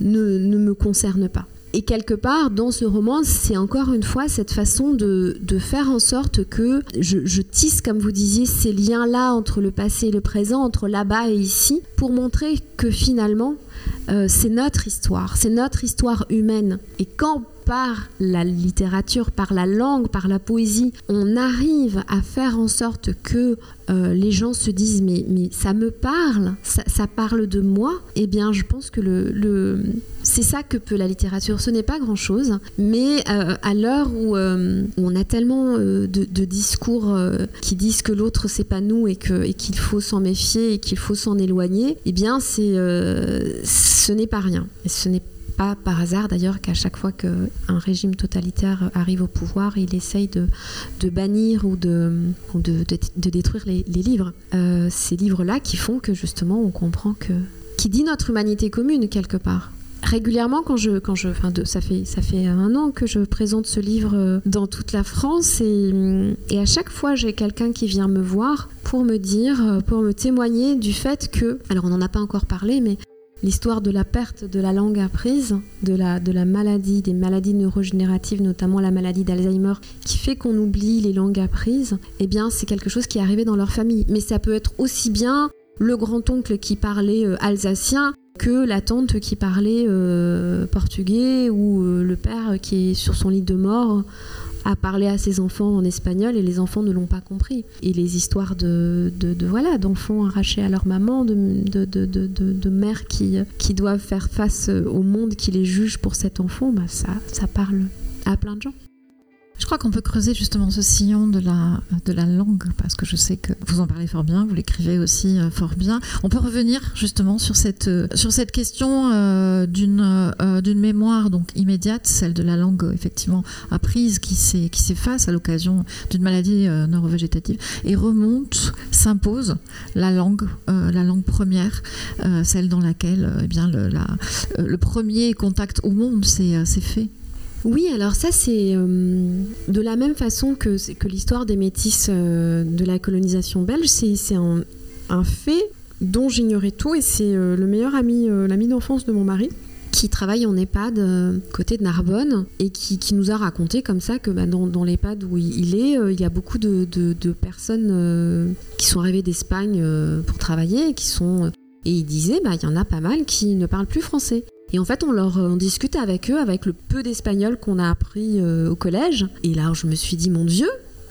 ne, ne me concerne pas. Et quelque part, dans ce roman, c'est encore une fois cette façon de, faire en sorte que je, tisse, comme vous disiez, ces liens-là entre le passé et le présent, entre là-bas et ici, pour montrer que finalement, euh, c'est notre histoire, c'est notre histoire humaine. Et quand par la littérature, par la langue, par la poésie, on arrive à faire en sorte que euh, les gens se disent mais, mais ça me parle, ça, parle de moi, eh bien je pense que le, c'est ça que peut la littérature. Ce n'est pas grand-chose, mais euh, à l'heure euh, où, on a tellement de, discours qui disent que l'autre c'est pas nous et qu'il et faut s'en méfier et qu'il faut s'en éloigner, eh bien ce n'est pas rien. Ce n'est pas par hasard d'ailleurs qu'à chaque fois qu'un régime totalitaire arrive au pouvoir, il essaye de, bannir ou de, de, détruire les, livres. Euh, ces livres-là qui font que justement on comprend que... qui dit notre humanité commune quelque part régulièrement quand je quand je enfin ça fait ça fait un an que je présente ce livre euh, dans toute la France et, et à chaque fois j'ai quelqu'un qui vient me voir pour me dire euh, pour me témoigner du fait que alors on n'en a pas encore parlé mais l'histoire de la perte de la langue apprise, de la, maladie, des maladies neurogénératives, notamment la maladie d'Alzheimer, qui fait qu'on oublie les langues apprises, eh bien c'est quelque chose qui est arrivé dans leur famille. Mais ça peut être aussi bien le grand-oncle qui parlait euh, alsacien que la tante qui parlait euh, portugais ou euh, le père qui est sur son lit de mort à parler à ses enfants en espagnol et les enfants ne l'ont pas compris. Et les histoires de, de, voilà d'enfants arrachés à leur maman, de, de, mères qui, qui doivent faire face au monde qui les juge pour cet enfant, bah ça, ça parle à plein de gens. Je crois qu'on peut creuser justement ce sillon de la, de la langue, parce que je sais que vous en parlez fort bien, vous l'écrivez aussi euh, fort bien. On peut revenir justement sur cette, euh, sur cette question euh, d'une mémoire donc immédiate, celle de la langue effectivement apprise qui s'efface à l'occasion d'une maladie neurovégétative, et remonte, s'impose la langue, la langue première, celle dans laquelle eh bien, le premier contact au monde s'est fait. Oui, alors ça c'est euh, de la même façon que, l'histoire des métis euh, de la colonisation belge, c'est un, fait dont j'ignorais tout et c'est euh, le meilleur ami, l'ami d'enfance de mon mari qui travaille en EHPAD côté de Narbonne et qui, nous a raconté comme ça que bah, dans, l'EHPAD où il est, il y a beaucoup de, personnes qui sont arrivées d'Espagne pour travailler et qui sont Et ils disaient, bah, il y en a pas mal qui ne parlent plus français. Et en fait, on leur on discute avec eux, avec le peu d'espagnol qu'on a appris au collège. Et là, je me suis dit, mon Dieu,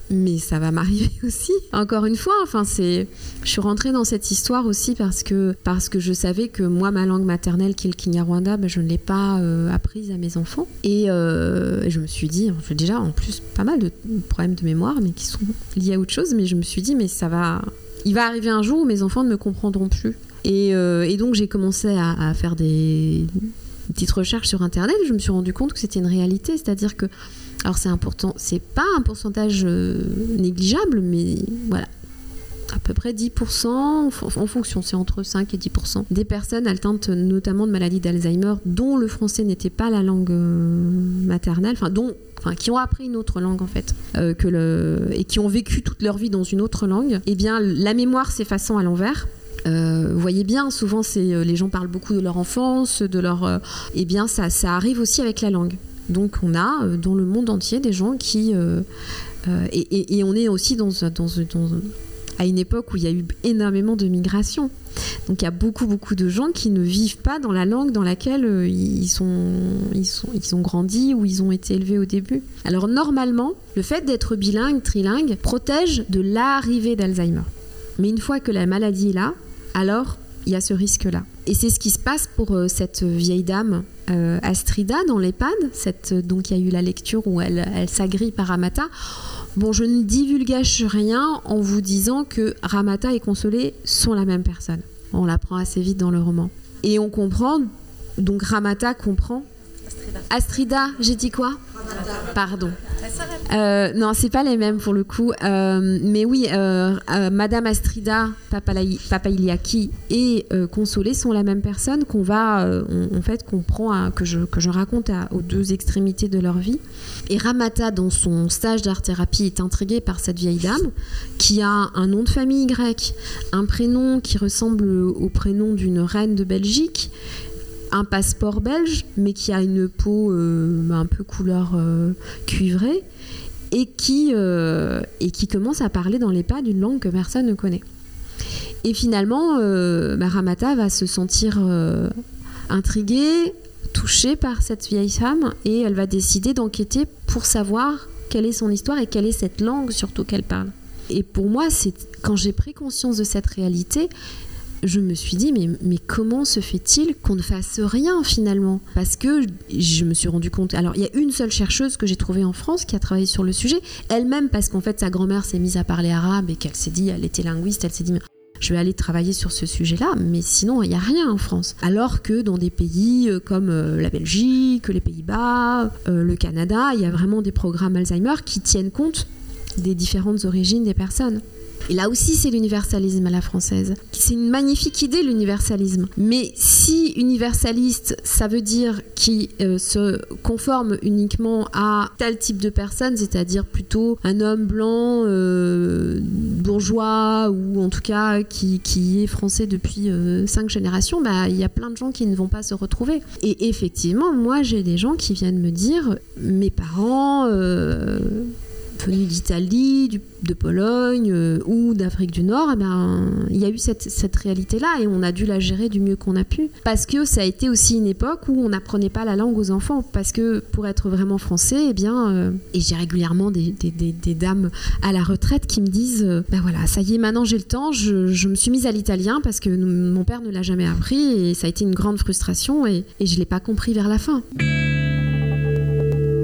mais ça va m'arriver aussi. Encore une fois, enfin c'est, je suis rentrée dans cette histoire aussi parce que parce que je savais que moi ma langue maternelle qui est le Kinyarwanda, ben, je ne l'ai pas euh, apprise à mes enfants et euh, je me suis dit, j'ai déjà en plus pas mal de problèmes de mémoire mais qui sont liés à autre chose, mais je me suis dit mais ça va, il va arriver un jour où mes enfants ne me comprendront plus. Et, euh, et donc j'ai commencé à, faire des petites recherches sur internet. Et je me suis rendu compte que c'était une réalité, c'est-à-dire que alors c'est important, c'est pas un pourcentage euh, négligeable, mais voilà, à peu près 10%, en fonction, c'est entre 5 et 10% des personnes atteintes notamment de maladie d'Alzheimer dont le français n'était pas la langue euh, maternelle, enfin dont Enfin, qui ont appris une autre langue en fait, et qui ont vécu toute leur vie dans une autre langue, eh bien la mémoire s'effaçant à l'envers. Vous voyez bien, souvent c'est les gens parlent beaucoup de leur enfance, de leur, eh bien ça, ça arrive aussi avec la langue. Donc on a euh, dans le monde entier des gens qui... Euh, euh, et, on est aussi dans, à une époque où il y a eu énormément de migration. Donc il y a beaucoup beaucoup de gens qui ne vivent pas dans la langue dans laquelle ils, ils ont grandi ou ils ont été élevés au début. Alors normalement, le fait d'être bilingue, trilingue, protège de l'arrivée d'Alzheimer. Mais une fois que la maladie est là, alors il y a ce risque-là. Et c'est ce qui se passe pour euh, cette vieille dame euh, Astrida dans l'EHPAD. Cette, euh, donc il y a eu la lecture où elle, elle s'agrille par Ramata. Bon, je ne divulgage rien en vous disant que Ramata et Consolé sont la même personne. On l'apprend assez vite dans le roman. Et on comprend, donc Ramata comprend. Astrida, j'ai dit quoi Pardon. Euh, non, c'est pas les mêmes pour le coup. Euh, mais oui, euh, Madame Astrida Papailiaki et Consolé sont la même personne qu'on va, en fait, qu'on prend, que, je, que je raconte aux deux extrémités de leur vie. Et Ramata, dans son stage d'art-thérapie, est intriguée par cette vieille dame qui a un nom de famille grec, un prénom qui ressemble au prénom d'une reine de Belgique un passeport belge, mais qui a une peau euh, un peu couleur euh, cuivrée, et qui, euh, et qui commence à parler dans les pas d'une langue que personne ne connaît. Et finalement, Maramata va se sentir intriguée, touchée par cette vieille femme, et elle va décider d'enquêter pour savoir quelle est son histoire et quelle est cette langue surtout qu'elle parle. Et pour moi, c'est quand j'ai pris conscience de cette réalité, je me suis dit, mais, mais comment se fait-il qu'on ne fasse rien finalement? Parce que je me suis rendu compte. Alors, il y a une seule chercheuse que j'ai trouvée en France qui a travaillé sur le sujet, elle-même parce qu'en fait, sa grand-mère s'est mise à parler arabe et qu'elle s'est dit, elle était linguiste, elle s'est dit, je vais aller travailler sur ce sujet-là, mais sinon, il n'y a rien en France. Alors que dans des pays euh, comme euh, la Belgique, les Pays-Bas, euh, le Canada, il y a vraiment des programmes Alzheimer qui tiennent compte des différentes origines des personnes. Et là aussi, c'est l'universalisme à la française. C'est une magnifique idée, l'universalisme. Mais si universaliste, ça veut dire qui euh, se conforme uniquement à tel type de personne, c'est-à-dire plutôt un homme blanc, euh, bourgeois, ou en tout cas qui, est français depuis euh, cinq générations, bah, il y a plein de gens qui ne vont pas se retrouver. Et effectivement, moi, j'ai des gens qui viennent me dire, mes parents venus d'Italie, de Pologne euh, ou d'Afrique du Nord, eh ben, il y a eu cette, réalité-là et on a dû la gérer du mieux qu'on a pu. Parce que ça a été aussi une époque où on n'apprenait pas la langue aux enfants. Parce que pour être vraiment français, eh bien, euh, et j'ai régulièrement des, dames à la retraite qui me disent ben voilà, ça y est, maintenant j'ai le temps, je, me suis mise à l'italien parce que mon père ne l'a jamais appris et ça a été une grande frustration et, et je ne l'ai pas compris vers la fin.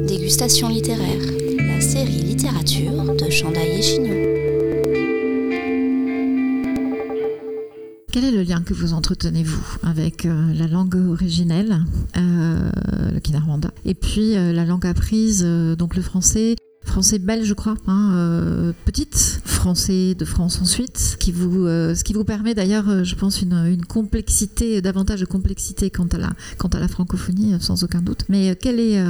Dégustation littéraire série littérature de Chandaille et Chignon. Quel est le lien que vous entretenez, vous, avec euh, la langue originelle, euh, le Kinyarwanda, et puis euh, la langue apprise, donc le français? Français belge, je crois, hein, euh, petite, français de France ensuite, qui vous, euh, ce qui vous permet d'ailleurs, euh, je pense, une, complexité, davantage de complexité quant à la, quant à la francophonie, sans aucun doute. Mais quelle, est,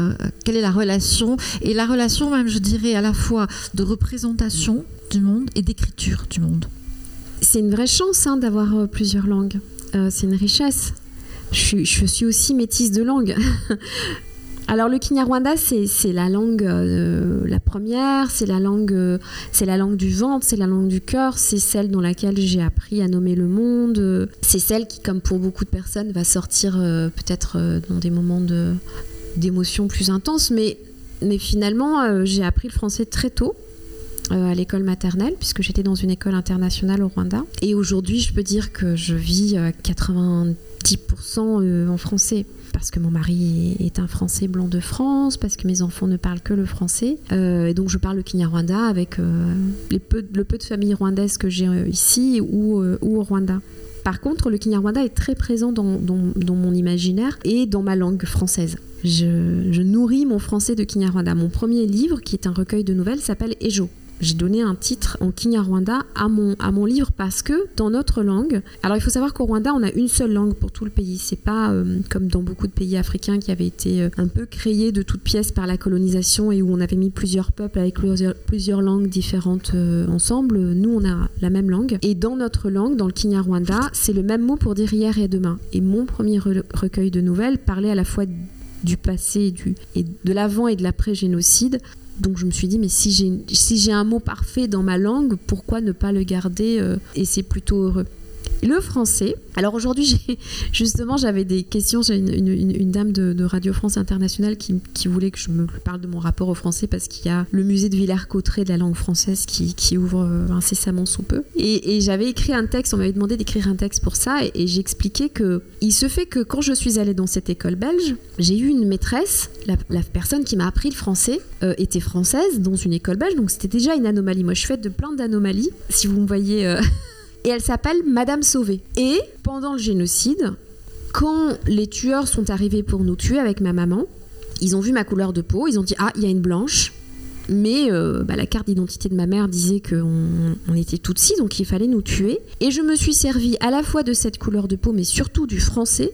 quelle est la relation? Et la relation même, je dirais, à la fois de représentation du monde et d'écriture du monde. C'est une vraie chance hein, d'avoir plusieurs langues. c'est une richesse. Je je suis aussi métisse de langue. Alors le Kinyarwanda, c'est la langue euh, la première, c'est la langue, euh, c'est la langue du ventre, c'est la langue du cœur, c'est celle dans laquelle j'ai appris à nommer le monde. C'est celle qui, comme pour beaucoup de personnes, va sortir euh, peut-être dans des moments de d'émotions plus intenses, mais finalement j'ai appris le français très tôt. à l'école maternelle, puisque j'étais dans une école internationale au Rwanda. Et aujourd'hui, je peux dire que je vis à 90% en français parce que mon mari est un Français blanc de France, parce que mes enfants ne parlent que le français. Euh, et donc je parle le Kinyarwanda avec euh, le peu de familles rwandaises que j'ai euh, ici ou, au Rwanda. Par contre, le Kinyarwanda est très présent dans, mon imaginaire et dans ma langue française. Je, je nourris mon français de Kinyarwanda. Mon premier livre, qui est un recueil de nouvelles, s'appelle Ejo j'ai donné un titre en Kinyarwanda à mon, à mon livre parce que dans notre langue, alors il faut savoir qu'au Rwanda, on a une seule langue pour tout le pays. C'est pas euh, comme dans beaucoup de pays africains qui avaient été euh, un peu créés de toutes pièces par la colonisation et où on avait mis plusieurs peuples avec plusieurs, langues différentes euh, ensemble. Nous, on a la même langue. Et dans notre langue, dans le Kinyarwanda, c'est le même mot pour dire hier et demain. Et mon premier recueil de nouvelles parlait à la fois du passé et, du, et de l'avant et de l'après-génocide donc je me suis dit, mais si j'ai si un mot parfait dans ma langue, pourquoi ne pas le garder euh, Et c'est plutôt heureux. Le français. Alors aujourd'hui, justement, j'avais des questions. J'ai une, dame de, Radio France Internationale qui, voulait que je me parle de mon rapport au français parce qu'il y a le musée de Villers-Cotterêts de la langue française qui, ouvre euh, incessamment sous peu. Et, j'avais écrit un texte, on m'avait demandé d'écrire un texte pour ça, et, j'expliquais que il se fait que quand je suis allée dans cette école belge, j'ai eu une maîtresse, la, personne qui m'a appris le français euh, était française dans une école belge, donc c'était déjà une anomalie. Moi, je fais de plein d'anomalies. Si vous me voyez. Euh, et elle s'appelle Madame Sauvé. Et pendant le génocide, quand les tueurs sont arrivés pour nous tuer avec ma maman, ils ont vu ma couleur de peau, ils ont dit ah il y a une blanche, mais euh, bah, la carte d'identité de ma mère disait qu'on on était toutes six, donc il fallait nous tuer. Et je me suis servi à la fois de cette couleur de peau, mais surtout du français,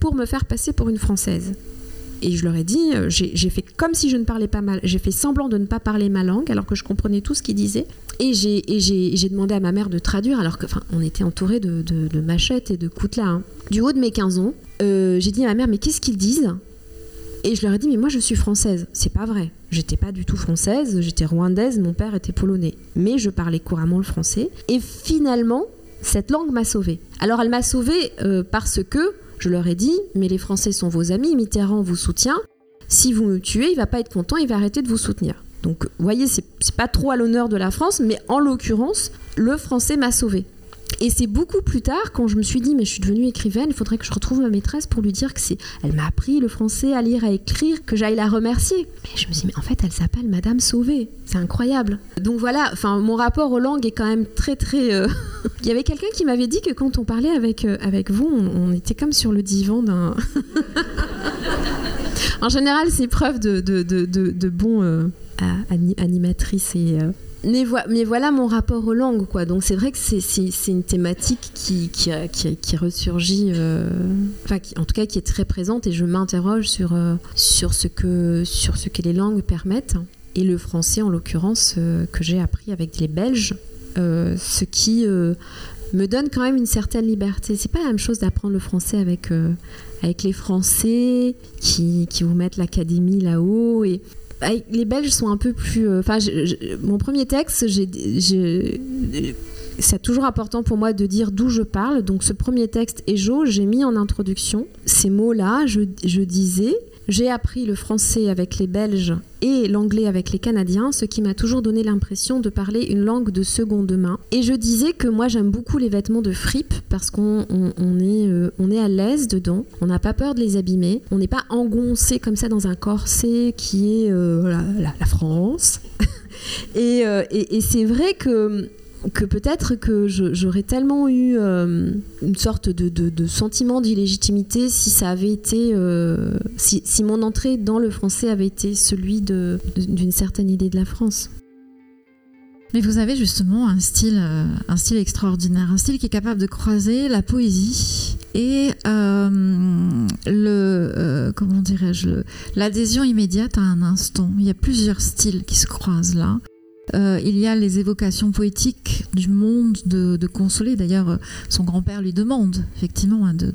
pour me faire passer pour une française. Et je leur ai dit, euh, j'ai fait comme si je ne parlais pas mal, j'ai fait semblant de ne pas parler ma langue alors que je comprenais tout ce qu'ils disaient. Et j'ai demandé à ma mère de traduire alors que, on était entouré de, machettes et de coutelas. Hein. Du haut de mes 15 ans, euh, j'ai dit à ma mère, mais qu'est-ce qu'ils disent? Et je leur ai dit, mais moi je suis française. C'est pas vrai. J'étais pas du tout française, j'étais rwandaise, mon père était polonais. Mais je parlais couramment le français. Et finalement, cette langue m'a sauvée. Alors elle m'a sauvée euh, parce que je leur ai dit, mais les Français sont vos amis, Mitterrand vous soutient. Si vous me tuez, il va pas être content, il va arrêter de vous soutenir. Donc, vous voyez, c'est pas trop à l'honneur de la France, mais en l'occurrence, le Français m'a sauvé. Et c'est beaucoup plus tard, quand je me suis dit, mais je suis devenue écrivaine, il faudrait que je retrouve ma maîtresse pour lui dire que c'est. Elle m'a appris le français à lire, à écrire, que j'aille la remercier. Et je me suis dit, mais en fait, elle s'appelle Madame Sauvé. C'est incroyable. Donc voilà, enfin, mon rapport aux langues est quand même très, très. Euh, il y avait quelqu'un qui m'avait dit que quand on parlait avec, euh, avec vous, on, était comme sur le divan d'un. en général, c'est preuve de, de, de, de, bon euh, animatrice et mais, voilà mon rapport aux langues, quoi. Donc c'est vrai que c'est une thématique qui, qui, ressurgit, euh, enfin, en tout cas qui est très présente et je m'interroge sur, euh, sur, ce que, sur ce que les langues permettent. Et le français, en l'occurrence, euh, que j'ai appris avec les Belges, ce qui me donne quand même une certaine liberté. C'est pas la même chose d'apprendre le français avec, avec les Français qui, qui vous mettent l'académie là-haut et les Belges sont un peu plus. Euh, enfin, mon premier texte, c'est toujours important pour moi de dire d'où je parle. Donc, ce premier texte, Ejo, j'ai mis en introduction ces mots-là. Je disais j'ai appris le français avec les Belges et l'anglais avec les Canadiens, ce qui m'a toujours donné l'impression de parler une langue de seconde main. Et je disais que moi j'aime beaucoup les vêtements de fripe parce qu'on est, euh, est à l'aise dedans, on n'a pas peur de les abîmer, on n'est pas engoncé comme ça dans un corset qui est euh, la, France. Euh, et c'est vrai que que peut-être que j'aurais tellement eu euh, une sorte de, sentiment d'illégitimité si ça avait été euh, si, mon entrée dans le français avait été celui d'une certaine idée de la France. Mais vous avez justement un style, euh, un style extraordinaire, un style qui est capable de croiser la poésie et le, comment dirais-je, l'adhésion immédiate à un instant. Il y a plusieurs styles qui se croisent là. Euh, il y a les évocations poétiques du monde de, de Consolé. D'ailleurs, euh, son grand-père lui demande effectivement hein, de,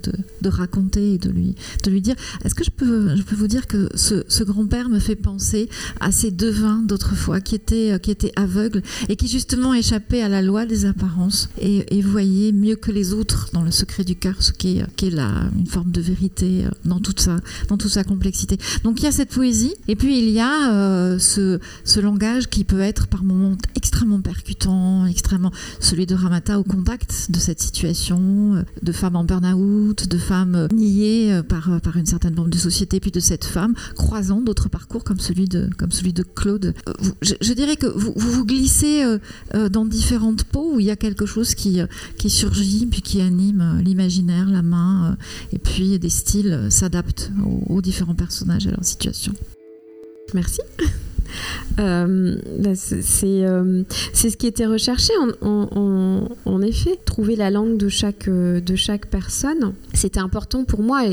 raconter et de lui, dire. Est-ce que je peux, vous dire que ce, grand-père me fait penser à ces devins d'autrefois qui étaient, euh, qui étaient aveugles et qui justement échappaient à la loi des apparences et, voyaient mieux que les autres dans le secret du cœur ce qui est, une forme de vérité dans toute sa, dans toute sa complexité. Donc il y a cette poésie et puis il y a euh, ce, ce langage qui peut être par moments extrêmement percutant, extrêmement celui de Ramata au contact de cette situation, euh, de femmes en burn-out, de femmes niées par, par une certaine forme de société, puis de cette femme croisant d'autres parcours comme celui de, Claude. Je, dirais que vous, vous, glissez euh, dans différentes peaux où il y a quelque chose qui, surgit, puis qui anime l'imaginaire, la main, et puis des styles s'adaptent aux, aux différents personnages et à leur situation. Merci. Euh, bah, c'est euh, ce qui était recherché en, en, en, effet. Trouver la langue de chaque, de chaque personne, c'était important pour moi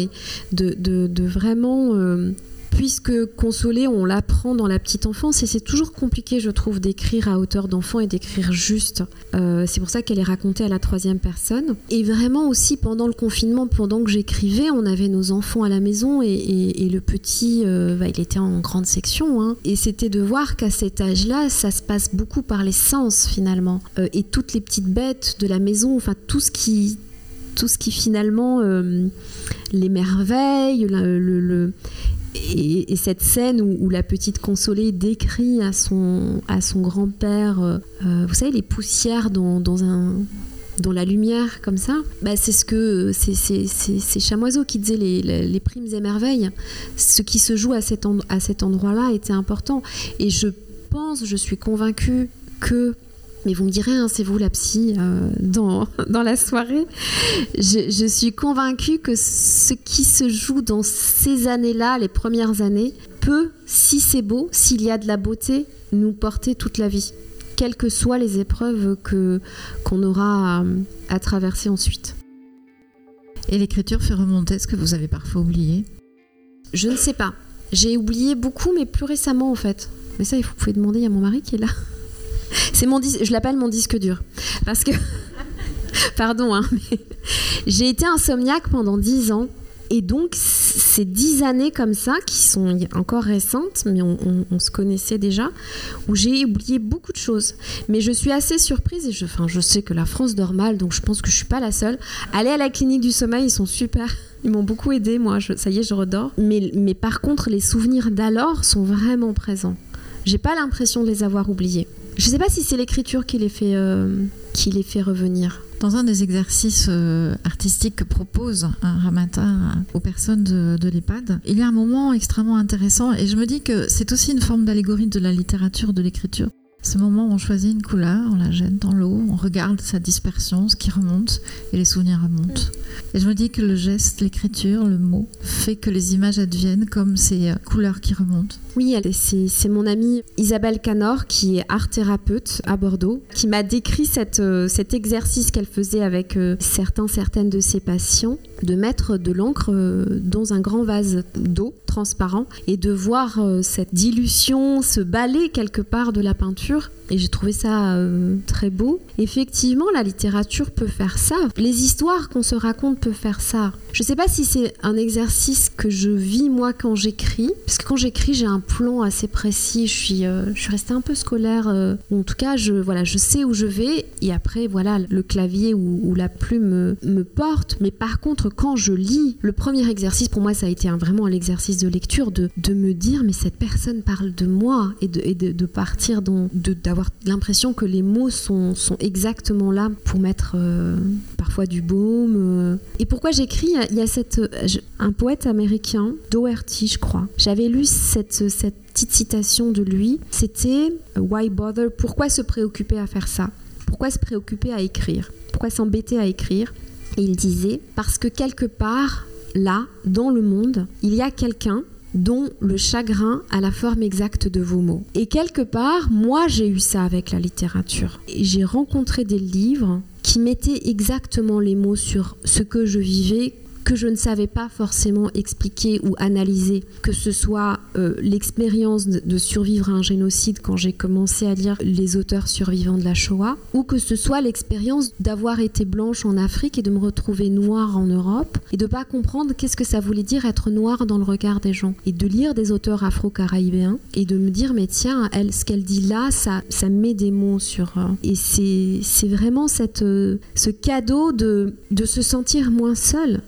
de, de, vraiment euh, puisque consoler, on l'apprend dans la petite enfance et c'est toujours compliqué, je trouve, d'écrire à hauteur d'enfant et d'écrire juste. Euh, c'est pour ça qu'elle est racontée à la troisième personne. Et vraiment aussi pendant le confinement, pendant que j'écrivais, on avait nos enfants à la maison et, le petit, euh, bah, il était en grande section. Hein. Et c'était de voir qu'à cet âge-là, ça se passe beaucoup par les sens finalement. Euh, et toutes les petites bêtes de la maison, enfin tout ce qui tout ce qui finalement euh, l'émerveille, le, le, le, et, et, cette scène où, la petite consolée décrit à son, à son grand-père, euh, vous savez, les poussières dans, dans, un, dans la lumière comme ça, bah, c'est ce que c'est Chamoiseau qui disait les, les, primes et merveilles. Ce qui se joue à cet, à cet endroit-là était important. Et je pense, je suis convaincue que mais vous me direz, hein, c'est vous la psy euh, dans, dans la soirée. Je, je, suis convaincue que ce qui se joue dans ces années-là, les premières années, peut, si c'est beau, s'il y a de la beauté, nous porter toute la vie, quelles que soient les épreuves que qu'on aura à, à traverser ensuite. Et l'écriture fait remonter ce que vous avez parfois oublié? Je ne sais pas. J'ai oublié beaucoup, mais plus récemment en fait. Mais ça, il faut, vous pouvez demander à mon mari qui est là. C'est mon je l'appelle mon disque dur. Parce que pardon hein, mais j'ai été insomniaque pendant 10 ans. Et donc ces 10 années comme ça qui sont encore récentes mais on, se connaissait déjà où j'ai oublié beaucoup de choses. Mais je suis assez surprise et je enfin je sais que la France dort mal donc je pense que je suis pas la seule. Aller à la clinique du sommeil ils sont super. Ils m'ont beaucoup aidé moi ça y est je redors. Mais mais par contre les souvenirs d'alors sont vraiment présents. J'ai pas l'impression de les avoir oubliés je sais pas si c'est l'écriture qui les fait euh, qui les fait revenir. Dans un des exercices euh, artistiques que propose un Ramata aux personnes de, de l'EHPAD, il y a un moment extrêmement intéressant et je me dis que c'est aussi une forme d'allégorie de la littérature, de l'écriture. Ce moment où on choisit une couleur, on la jette dans l'eau, on regarde sa dispersion, ce qui remonte, et les souvenirs remontent. Et je me dis que le geste, l'écriture, le mot, fait que les images adviennent comme ces euh, couleurs qui remontent. Oui, c'est mon amie Isabelle Canor, qui est art thérapeute à Bordeaux, qui m'a décrit euh, cet exercice qu'elle faisait avec euh, certains, certaines de ses patients, de mettre de l'encre euh, dans un grand vase d'eau transparent et de voir euh, cette dilution se balayer quelque part de la peinture. Et j'ai trouvé ça euh, très beau. Effectivement, la littérature peut faire ça. Les histoires qu'on se raconte peuvent faire ça. Je sais pas si c'est un exercice que je vis moi quand j'écris, parce que quand j'écris, j'ai un plan assez précis. Je suis, je suis restée un peu scolaire. En tout cas, je, voilà, je sais où je vais. Et après, voilà, le clavier ou, ou la plume me, me, porte. Mais par contre, quand je lis, le premier exercice pour moi, ça a été un, vraiment l'exercice de lecture, de, me dire, mais cette personne parle de moi et de, partir dans, de, avoir l'impression que les mots sont, exactement là pour mettre euh, parfois du baume. Euh. Et pourquoi j'écris Il y a cette, un poète américain, Doherty, je crois. J'avais lu cette, cette petite citation de lui. C'était Why bother? Pourquoi se préoccuper à faire ça? Pourquoi se préoccuper à écrire? Pourquoi s'embêter à écrire? Il disait Parce que quelque part, là, dans le monde, il y a quelqu'un dont le chagrin a la forme exacte de vos mots. Et quelque part, moi j'ai eu ça avec la littérature. J'ai rencontré des livres qui mettaient exactement les mots sur ce que je vivais que je ne savais pas forcément expliquer ou analyser, que ce soit euh, l'expérience de, survivre à un génocide quand j'ai commencé à lire les auteurs survivants de la Shoah, ou que ce soit l'expérience d'avoir été blanche en Afrique et de me retrouver noire en Europe, et de pas comprendre qu'est-ce que ça voulait dire être noire dans le regard des gens, et de lire des auteurs afro-caribéens, et de me dire, mais tiens, ce qu'elle dit là, ça, ça met des mots sur... Euh, et c'est vraiment cette, euh, ce cadeau de, de se sentir moins seul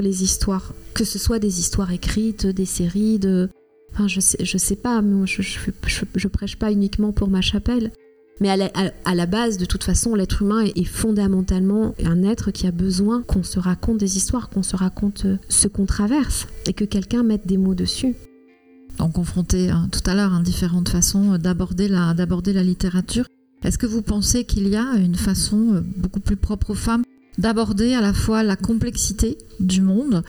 les histoires. Que ce soit des histoires écrites, des séries, de... Enfin, je sais, je sais pas, je, je, je, prêche pas uniquement pour ma chapelle. Mais à la, base, de toute façon, l'être humain est, fondamentalement un être qui a besoin qu'on se raconte des histoires, qu'on se raconte euh, ce qu'on traverse et que quelqu'un mette des mots dessus. On confrontait hein, tout à l'heure à différentes façons d'aborder la, d'aborder la littérature. Est-ce que vous pensez qu'il y a une façon euh, beaucoup plus propre aux femmes d'aborder à la fois la complexité du monde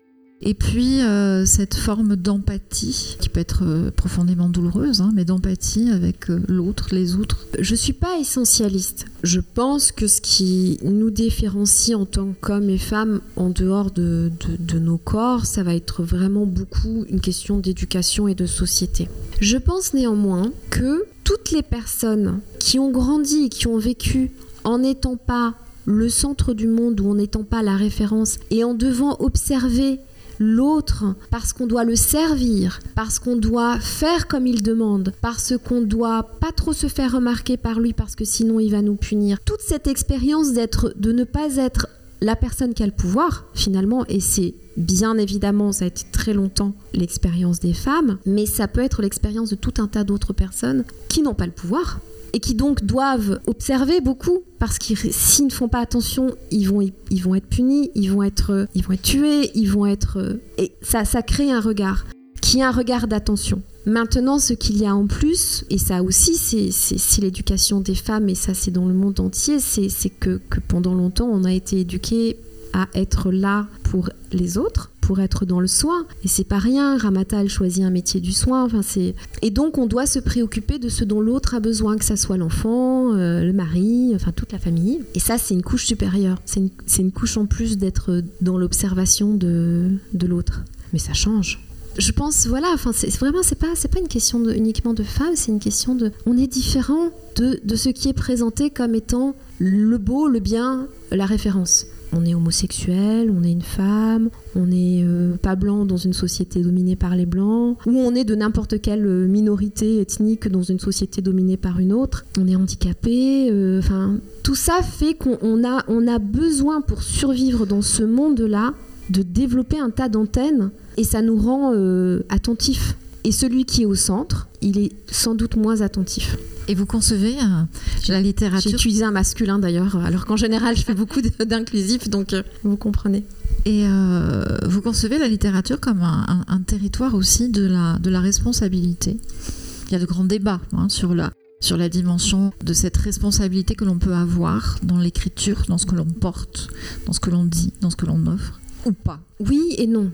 et puis euh, cette forme d'empathie qui peut être euh, profondément douloureuse, hein, mais d'empathie avec l'autre, les autres. Je suis pas essentialiste. Je pense que ce qui nous différencie en tant qu'hommes et femmes en dehors de, de, nos corps, ça va être vraiment beaucoup une question d'éducation et de société. Je pense néanmoins que toutes les personnes qui ont grandi qui ont vécu en n'étant pas le centre du monde ou en n'étant pas la référence et en devant observer l'autre parce qu'on doit le servir, parce qu'on doit faire comme il demande, parce qu'on doit pas trop se faire remarquer par lui parce que sinon il va nous punir. Toute cette expérience d'être de ne pas être la personne qui a le pouvoir finalement et c'est bien évidemment ça a été très longtemps l'expérience des femmes mais ça peut être l'expérience de tout un tas d'autres personnes qui n'ont pas le pouvoir et qui donc doivent observer beaucoup parce que s'ils ne font pas attention, ils vont, ils vont être punis, ils vont être, ils vont être tués, ils vont être et ça, ça crée un regard qui est un regard d'attention. Maintenant, ce qu'il y a en plus, et ça aussi, c'est l'éducation des femmes, et ça c'est dans le monde entier, c'est que, que pendant longtemps, on a été éduqué à être là pour les autres, pour être dans le soin. Et c'est pas rien. Ramata, elle choisit un métier du soin. Enfin, c'est et donc on doit se préoccuper de ce dont l'autre a besoin, que ça soit l'enfant, euh, le mari, enfin toute la famille. Et ça, c'est une couche supérieure. C'est une, une, couche en plus d'être dans l'observation de, de l'autre. Mais ça change je pense voilà enfin c'est vraiment c'est pas c'est pas une question uniquement de femmes c'est une question de on est différent de, de ce qui est présenté comme étant le beau le bien la référence on est homosexuel, on est une femme, on n'est euh, pas blanc dans une société dominée par les blancs, ou on est de n'importe quelle euh, minorité ethnique dans une société dominée par une autre, on est handicapé, euh, enfin tout ça fait qu'on a, besoin pour survivre dans ce monde-là de développer un tas d'antennes et ça nous rend attentifs. Et celui qui est au centre, il est sans doute moins attentif. Et vous concevez euh, la littérature J'ai utilisé un masculin d'ailleurs, alors qu'en général je fais beaucoup d'inclusifs, donc euh, vous comprenez. Et euh, vous concevez la littérature comme un, territoire aussi de la, de la responsabilité. Il y a de grands débats hein, sur, la, sur la dimension de cette responsabilité que l'on peut avoir dans l'écriture, dans ce que l'on porte, dans ce que l'on dit, dans ce que l'on offre, ou pas Oui et non.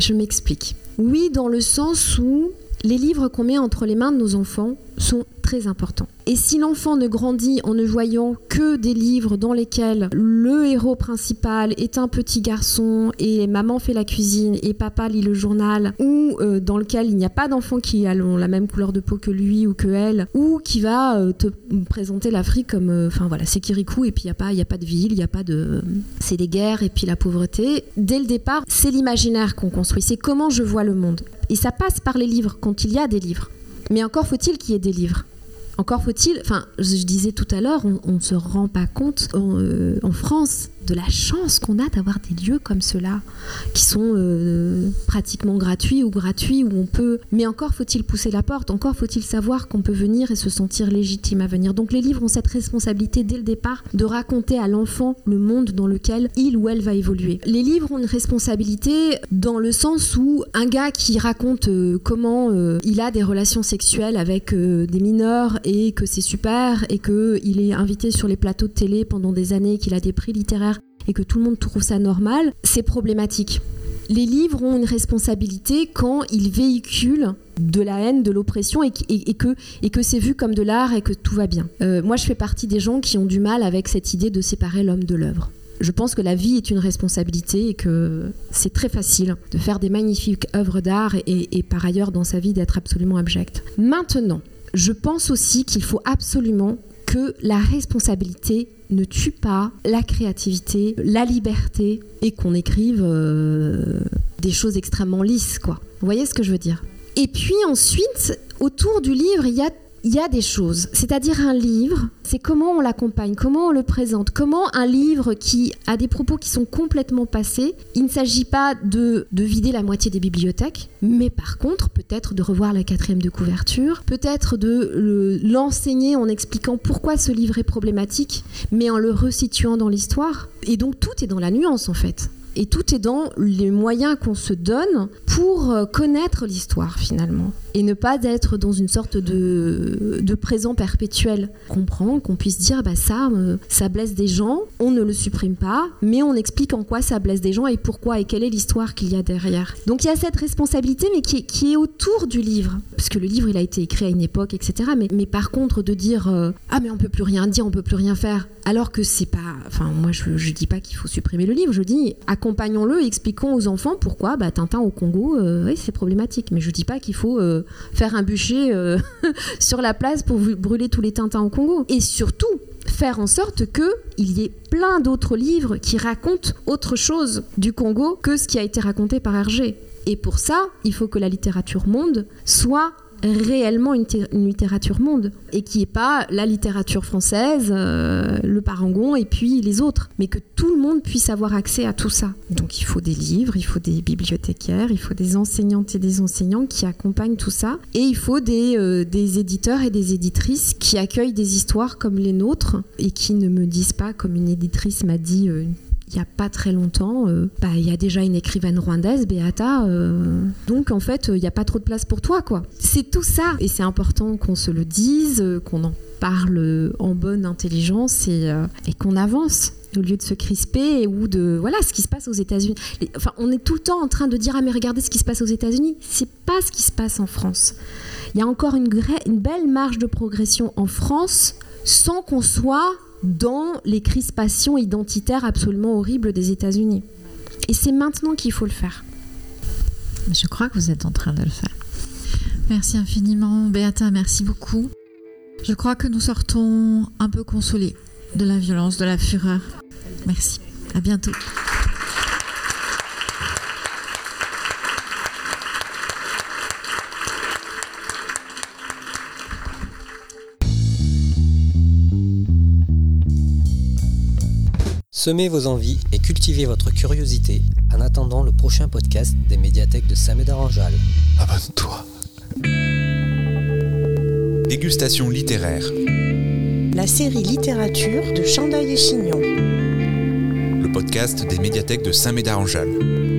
Je m'explique. Oui, dans le sens où les livres qu'on met entre les mains de nos enfants sont très importants. Et si l'enfant ne grandit en ne voyant que des livres dans lesquels le héros principal est un petit garçon et maman fait la cuisine et papa lit le journal, ou euh, dans lequel il n'y a pas d'enfant qui a la même couleur de peau que lui ou que elle, ou qui va euh, te présenter l'Afrique comme, euh, enfin voilà, c'est Kirikou et puis il n'y a, pas, a pas de ville, il n'y a pas de... c'est les guerres et puis la pauvreté. Dès le départ, c'est l'imaginaire qu'on construit, c'est comment je vois le monde. Et ça passe par les livres, quand il y a des livres. Mais encore faut-il qu'il y ait des livres. Encore faut-il, enfin, je disais tout à l'heure, on ne se rend pas compte en, euh, en France de la chance qu'on a d'avoir des lieux comme ceux-là, qui sont euh, pratiquement gratuits ou gratuits, où on peut... Mais encore faut-il pousser la porte, encore faut-il savoir qu'on peut venir et se sentir légitime à venir. Donc les livres ont cette responsabilité dès le départ de raconter à l'enfant le monde dans lequel il ou elle va évoluer. Les livres ont une responsabilité dans le sens où un gars qui raconte euh, comment euh, il a des relations sexuelles avec des mineurs et que c'est super et qu'il est invité sur les plateaux de télé pendant des années, qu'il a des prix littéraires et que tout le monde trouve ça normal, c'est problématique. Les livres ont une responsabilité quand ils véhiculent de la haine, de l'oppression et, que, c'est vu comme de l'art et que tout va bien. Euh, moi, je fais partie des gens qui ont du mal avec cette idée de séparer l'homme de l'œuvre. je pense que la vie est une responsabilité et que c'est très facile de faire des magnifiques œuvres d'art et, et par ailleurs dans sa vie d'être absolument abject. Maintenant, je pense aussi qu'il faut absolument que la responsabilité ne tue pas la créativité, la liberté et qu'on écrive euh, des choses extrêmement lisses, quoi. Vous voyez ce que je veux dire? Et puis ensuite, autour du livre, il y a il y a des choses, c'est-à-dire un livre, c'est comment on l'accompagne, comment on le présente, comment un livre qui a des propos qui sont complètement passés, il ne s'agit pas de, de vider la moitié des bibliothèques, mais par contre peut-être de revoir la quatrième de couverture, peut-être de l'enseigner en expliquant pourquoi ce livre est problématique, mais en le resituant dans l'histoire. Et donc tout est dans la nuance en fait. Et tout est dans les moyens qu'on se donne pour euh, connaître l'histoire finalement. Et ne pas être dans une sorte de, de présent perpétuel. Comprendre qu'on puisse dire bah ça, euh, ça blesse des gens, on ne le supprime pas, mais on explique en quoi ça blesse des gens et pourquoi et quelle est l'histoire qu'il y a derrière. Donc il y a cette responsabilité, mais qui est, qui est autour du livre. Parce que le livre, il a été écrit à une époque, etc. Mais, mais par contre, de dire euh, ah mais on peut plus rien dire, on peut plus rien faire, alors que c'est pas. Enfin, moi je, je dis pas qu'il faut supprimer le livre, je dis accompagnons-le, expliquons aux enfants pourquoi bah, Tintin au Congo, euh, c'est problématique. Mais je dis pas qu'il faut euh, faire un bûcher euh, sur la place pour brûler tous les Tintins au Congo. Et surtout, faire en sorte qu'il y ait plein d'autres livres qui racontent autre chose du Congo que ce qui a été raconté par Hergé. Et pour ça, il faut que la littérature monde soit réellement une, littérature monde et qui est pas la littérature française, euh, le parangon et puis les autres, mais que tout le monde puisse avoir accès à tout ça. Donc il faut des livres, il faut des bibliothécaires, il faut des enseignantes et des enseignants qui accompagnent tout ça et il faut des, euh, des éditeurs et des éditrices qui accueillent des histoires comme les nôtres et qui ne me disent pas, comme une éditrice m'a dit euh, il n'y a pas très longtemps, euh, bah, il y a déjà une écrivaine rwandaise, Beata. Euh, donc en fait, il n'y a pas trop de place pour toi, quoi. C'est tout ça. Et c'est important qu'on se le dise, euh, qu'on en parle en bonne intelligence et, qu'on avance au lieu de se crisper ou de voilà ce qui se passe aux États-Unis. Enfin, on est tout le temps en train de dire ah mais regardez ce qui se passe aux États-Unis. C'est pas ce qui se passe en France. Il y a encore une belle marge de progression en France sans qu'on soit dans les crispations identitaires absolument horribles des États-Unis. Et c'est maintenant qu'il faut le faire. Je crois que vous êtes en train de le faire. Merci infiniment, Beata, merci beaucoup. Je crois que nous sortons un peu consolés de la violence, de la fureur. Merci. À bientôt. Semez vos envies et cultivez votre curiosité en attendant le prochain podcast des médiathèques de Saint-Médard-en-Jalles. Abonne-toi. Dégustation littéraire. La série littérature de Chandail et Chignon. Le podcast des médiathèques de Saint-Médard-en-Jalles.